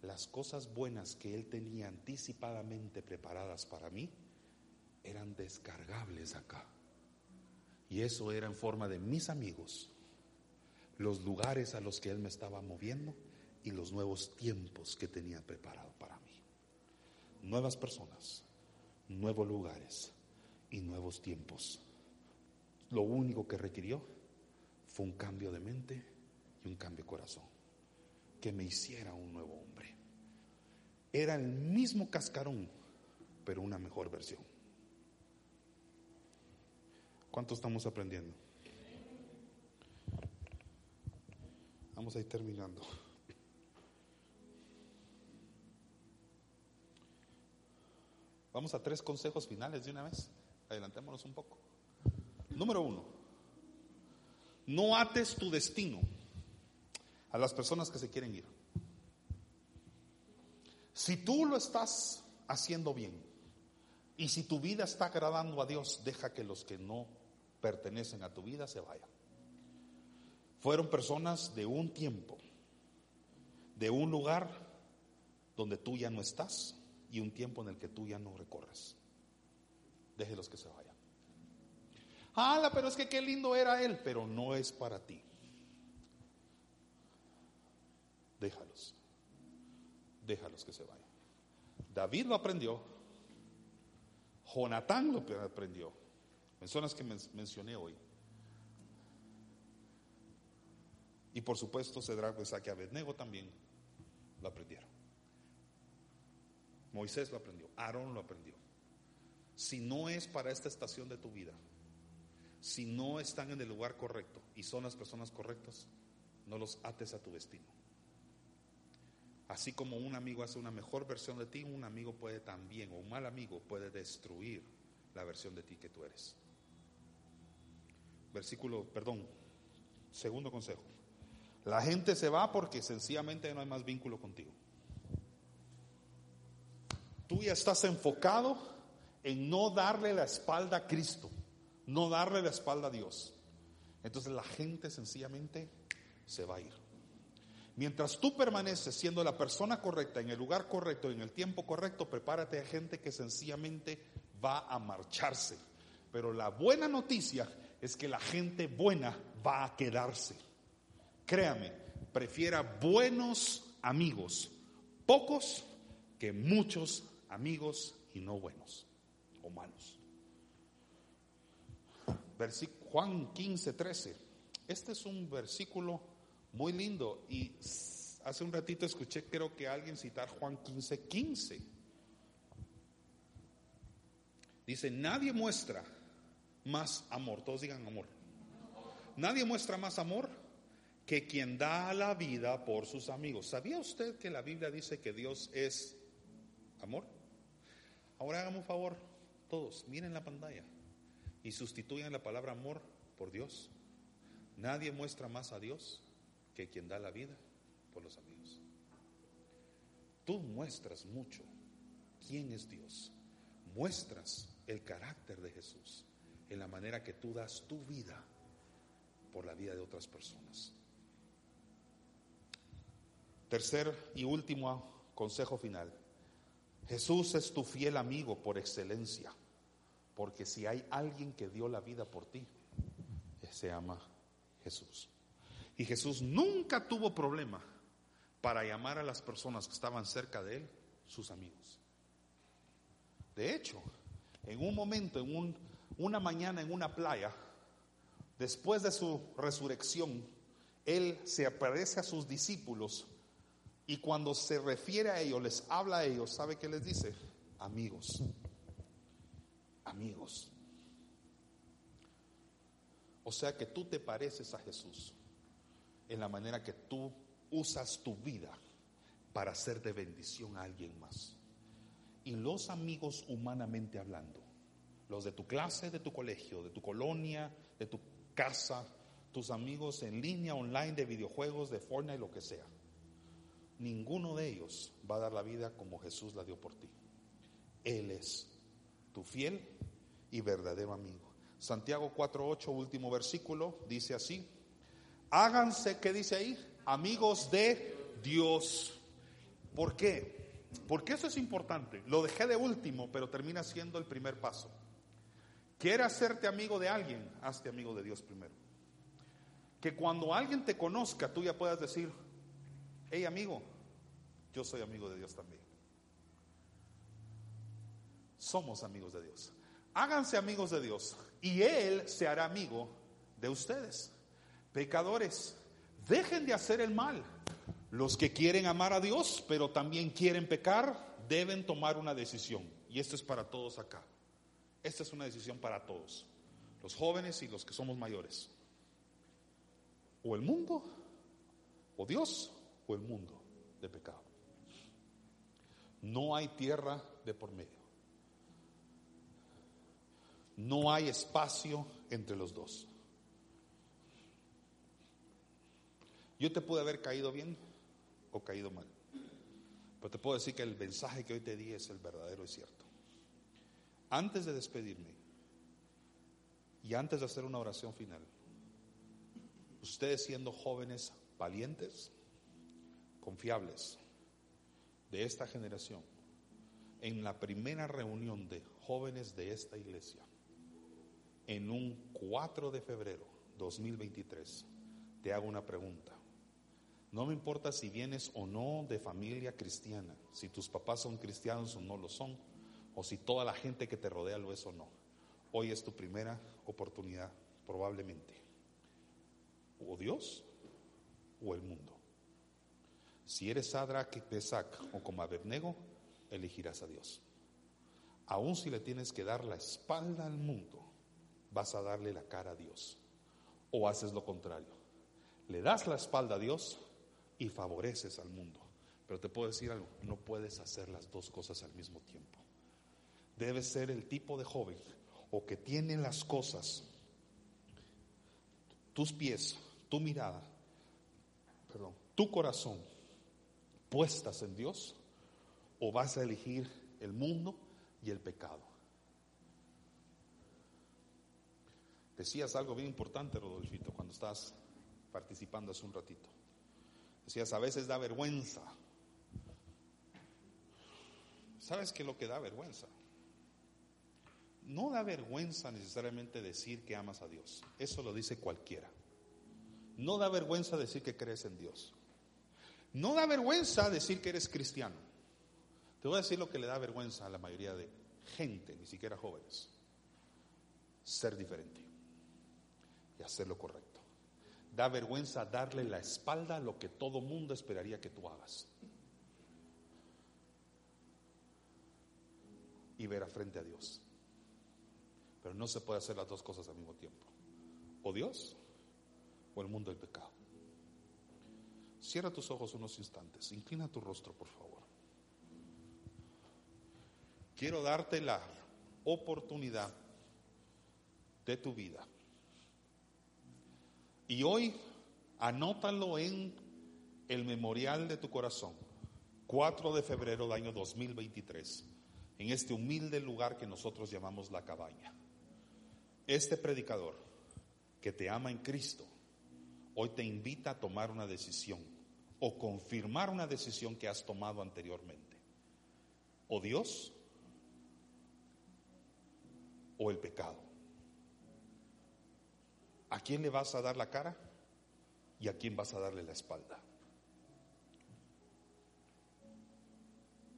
S1: las cosas buenas que Él tenía anticipadamente preparadas para mí eran descargables acá. Y eso era en forma de mis amigos, los lugares a los que Él me estaba moviendo y los nuevos tiempos que tenía preparado para mí. Nuevas personas, nuevos lugares y nuevos tiempos. Lo único que requirió fue un cambio de mente y un cambio de corazón, que me hiciera un nuevo hombre. Era el mismo cascarón, pero una mejor versión. ¿Cuánto estamos aprendiendo? Vamos a ir terminando. Vamos a tres consejos finales de una vez. Adelantémonos un poco. Número uno, no ates tu destino a las personas que se quieren ir. Si tú lo estás haciendo bien y si tu vida está agradando a Dios, deja que los que no pertenecen a tu vida se vayan. Fueron personas de un tiempo, de un lugar donde tú ya no estás y un tiempo en el que tú ya no recorres. Déjelos que se vayan. ¡Hala! Pero es que qué lindo era él, pero no es para ti. Déjalos. Déjalos que se vayan. David lo aprendió. Jonatán lo aprendió. Personas que mencioné hoy. Y por supuesto, Cedra, Isaac y Abednego también lo aprendieron. Moisés lo aprendió, Aarón lo aprendió. Si no es para esta estación de tu vida, si no están en el lugar correcto y son las personas correctas, no los ates a tu destino. Así como un amigo hace una mejor versión de ti, un amigo puede también, o un mal amigo puede destruir la versión de ti que tú eres. Versículo, perdón, segundo consejo. La gente se va porque sencillamente no hay más vínculo contigo. Estás enfocado en no darle la espalda a Cristo, no darle la espalda a Dios. Entonces la gente sencillamente se va a ir. Mientras tú permaneces siendo la persona correcta, en el lugar correcto, en el tiempo correcto, prepárate a gente que sencillamente va a marcharse. Pero la buena noticia es que la gente buena va a quedarse. Créame, prefiera buenos amigos, pocos que muchos amigos y no buenos o malos. Juan 15, 13. Este es un versículo muy lindo y hace un ratito escuché creo que alguien citar Juan 15, 15. Dice, nadie muestra más amor, todos digan amor. Nadie muestra más amor que quien da la vida por sus amigos. ¿Sabía usted que la Biblia dice que Dios es amor? Ahora hagamos un favor, todos, miren la pantalla y sustituyan la palabra amor por Dios. Nadie muestra más a Dios que quien da la vida por los amigos. Tú muestras mucho quién es Dios. Muestras el carácter de Jesús en la manera que tú das tu vida por la vida de otras personas. Tercer y último consejo final. Jesús es tu fiel amigo por excelencia, porque si hay alguien que dio la vida por ti, se llama Jesús. Y Jesús nunca tuvo problema para llamar a las personas que estaban cerca de él sus amigos. De hecho, en un momento, en una mañana en una playa, después de su resurrección, él se aparece a sus discípulos y cuando se refiere a ellos, les habla a ellos, ¿sabe qué les dice? Amigos, amigos. O sea que tú te pareces a Jesús en la manera que tú usas tu vida para hacer de bendición a alguien más. Y los amigos humanamente hablando, los de tu clase, de tu colegio, de tu colonia, de tu casa, tus amigos en línea, online, de videojuegos, de Fortnite, lo que sea. Ninguno de ellos va a dar la vida como Jesús la dio por ti. Él es tu fiel y verdadero amigo. Santiago 4.8, último versículo, dice así, háganse, ¿qué dice ahí? Amigos de Dios. ¿Por qué? Porque eso es importante. Lo dejé de último, pero termina siendo el primer paso. ¿Quieres hacerte amigo de alguien? Hazte amigo de Dios primero. Que cuando alguien te conozca, tú ya puedas decir, hey amigo, yo soy amigo de Dios también. Somos amigos de Dios. Háganse amigos de Dios y Él se hará amigo de ustedes. Pecadores, dejen de hacer el mal. Los que quieren amar a Dios, pero también quieren pecar, deben tomar una decisión. Y esto es para todos acá. Esta es una decisión para todos, los jóvenes y los que somos mayores. O el mundo, o Dios, o el mundo de pecado. No hay tierra de por medio. No hay espacio entre los dos. Yo te pude haber caído bien o caído mal. Pero te puedo decir que el mensaje que hoy te di es el verdadero y cierto. Antes de despedirme y antes de hacer una oración final, ustedes siendo jóvenes valientes, confiables de esta generación, en la primera reunión de jóvenes de esta iglesia, en un 4 de febrero 2023, te hago una pregunta. No me importa si vienes o no de familia cristiana, si tus papás son cristianos o no lo son, o si toda la gente que te rodea lo es o no. Hoy es tu primera oportunidad, probablemente. O Dios o el mundo. Si eres Sadrach, Pesach o como Abednego, elegirás a Dios. Aun si le tienes que dar la espalda al mundo, vas a darle la cara a Dios. O haces lo contrario. Le das la espalda a Dios y favoreces al mundo. Pero te puedo decir algo, no puedes hacer las dos cosas al mismo tiempo. Debes ser el tipo de joven o que tiene las cosas, tus pies, tu mirada, perdón, tu corazón puestas en Dios o vas a elegir el mundo y el pecado. Decías algo bien importante, Rodolfito, cuando estás participando hace un ratito. Decías, a veces da vergüenza. ¿Sabes qué es lo que da vergüenza? No da vergüenza necesariamente decir que amas a Dios. Eso lo dice cualquiera. No da vergüenza decir que crees en Dios. No da vergüenza decir que eres cristiano. Te voy a decir lo que le da vergüenza a la mayoría de gente, ni siquiera jóvenes. Ser diferente y hacer lo correcto. Da vergüenza darle la espalda a lo que todo mundo esperaría que tú hagas. Y ver a frente a Dios. Pero no se puede hacer las dos cosas al mismo tiempo. O Dios o el mundo del pecado. Cierra tus ojos unos instantes. Inclina tu rostro, por favor. Quiero darte la oportunidad de tu vida Y hoy anótalo en el memorial de tu corazón, 4 de febrero del año 2023, en este humilde lugar que nosotros llamamos la cabaña. Este predicador que te ama en Cristo, hoy te invita a tomar una decisión o confirmar una decisión que has tomado anteriormente. O Dios o el pecado. ¿A quién le vas a dar la cara y a quién vas a darle la espalda?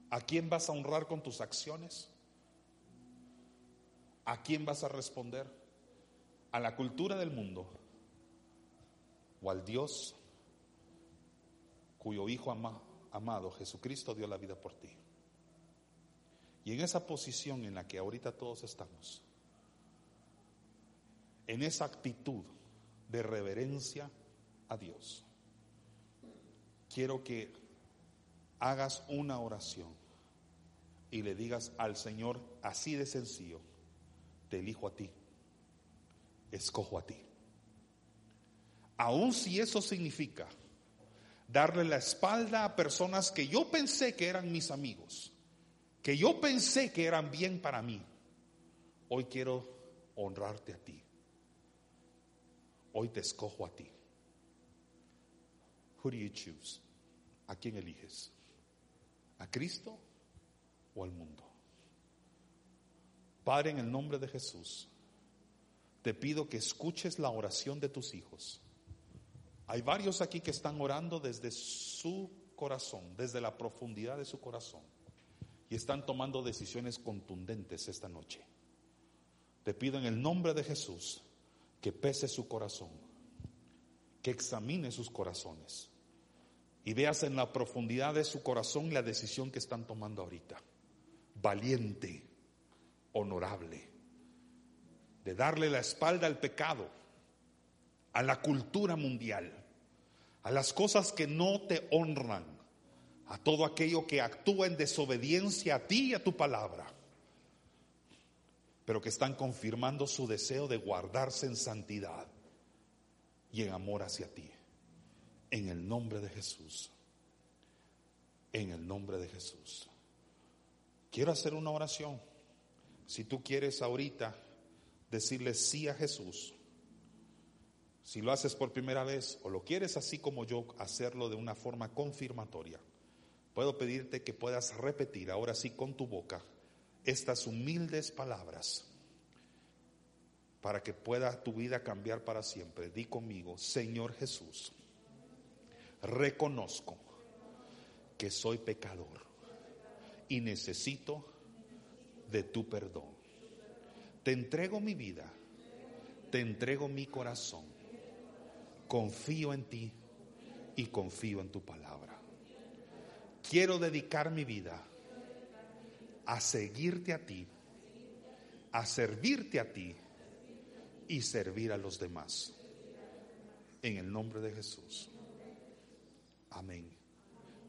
S1: ¿A quién vas a honrar con tus acciones? ¿A quién vas a responder? ¿A la cultura del mundo o al Dios cuyo Hijo amado Jesucristo dio la vida por ti? Y en esa posición en la que ahorita todos estamos, en esa actitud de reverencia a Dios, quiero que hagas una oración y le digas al Señor así de sencillo, te elijo a ti, escojo a ti. Aun si eso significa darle la espalda a personas que yo pensé que eran mis amigos, que yo pensé que eran bien para mí, hoy quiero honrarte a ti. Hoy te escojo a ti. Who do you choose? ¿A quién eliges? ¿A Cristo o al mundo? Padre, en el nombre de Jesús, te pido que escuches la oración de tus hijos. Hay varios aquí que están orando desde su corazón, desde la profundidad de su corazón, y están tomando decisiones contundentes esta noche. Te pido en el nombre de Jesús que pese su corazón, que examine sus corazones y veas en la profundidad de su corazón la decisión que están tomando ahorita. Valiente, honorable, de darle la espalda al pecado, a la cultura mundial, a las cosas que no te honran, a todo aquello que actúa en desobediencia a ti y a tu palabra pero que están confirmando su deseo de guardarse en santidad y en amor hacia ti. En el nombre de Jesús. En el nombre de Jesús. Quiero hacer una oración. Si tú quieres ahorita decirle sí a Jesús, si lo haces por primera vez o lo quieres así como yo, hacerlo de una forma confirmatoria, puedo pedirte que puedas repetir ahora sí con tu boca estas humildes palabras para que pueda tu vida cambiar para siempre. Di conmigo, Señor Jesús, reconozco que soy pecador y necesito de tu perdón. Te entrego mi vida, te entrego mi corazón. Confío en ti y confío en tu palabra. Quiero dedicar mi vida a seguirte a ti, a servirte a ti y servir a los demás. En el nombre de Jesús. Amén.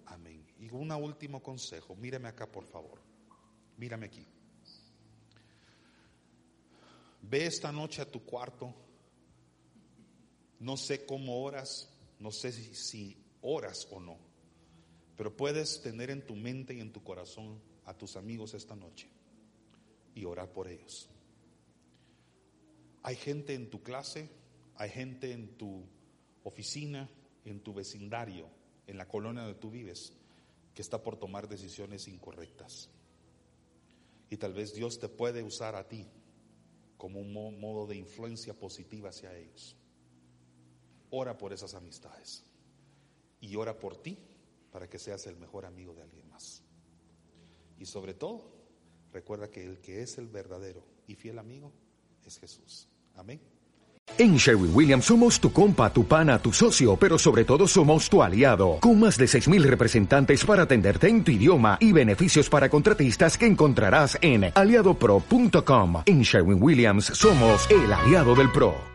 S1: Amén. Y un último consejo. Mírame acá, por favor. Mírame aquí. Ve esta noche a tu cuarto. No sé cómo oras, no sé si, oras o no, pero puedes tener en tu mente y en tu corazón a tus amigos esta noche y orar por ellos. Hay gente en tu clase, hay gente en tu oficina, en tu vecindario, en la colonia donde tú vives, que está por tomar decisiones incorrectas. Y tal vez Dios te puede usar a ti como un modo de influencia positiva hacia ellos. Ora por esas amistades y ora por ti para que seas el mejor amigo de alguien más. Y sobre todo, recuerda que el que es el verdadero y fiel amigo es Jesús. Amén.
S2: En Sherwin Williams somos tu compa, tu pana, tu socio, pero sobre todo somos tu aliado, con más de 6.000 representantes para atenderte en tu idioma y beneficios para contratistas que encontrarás en aliadopro.com. En Sherwin Williams somos el aliado del PRO.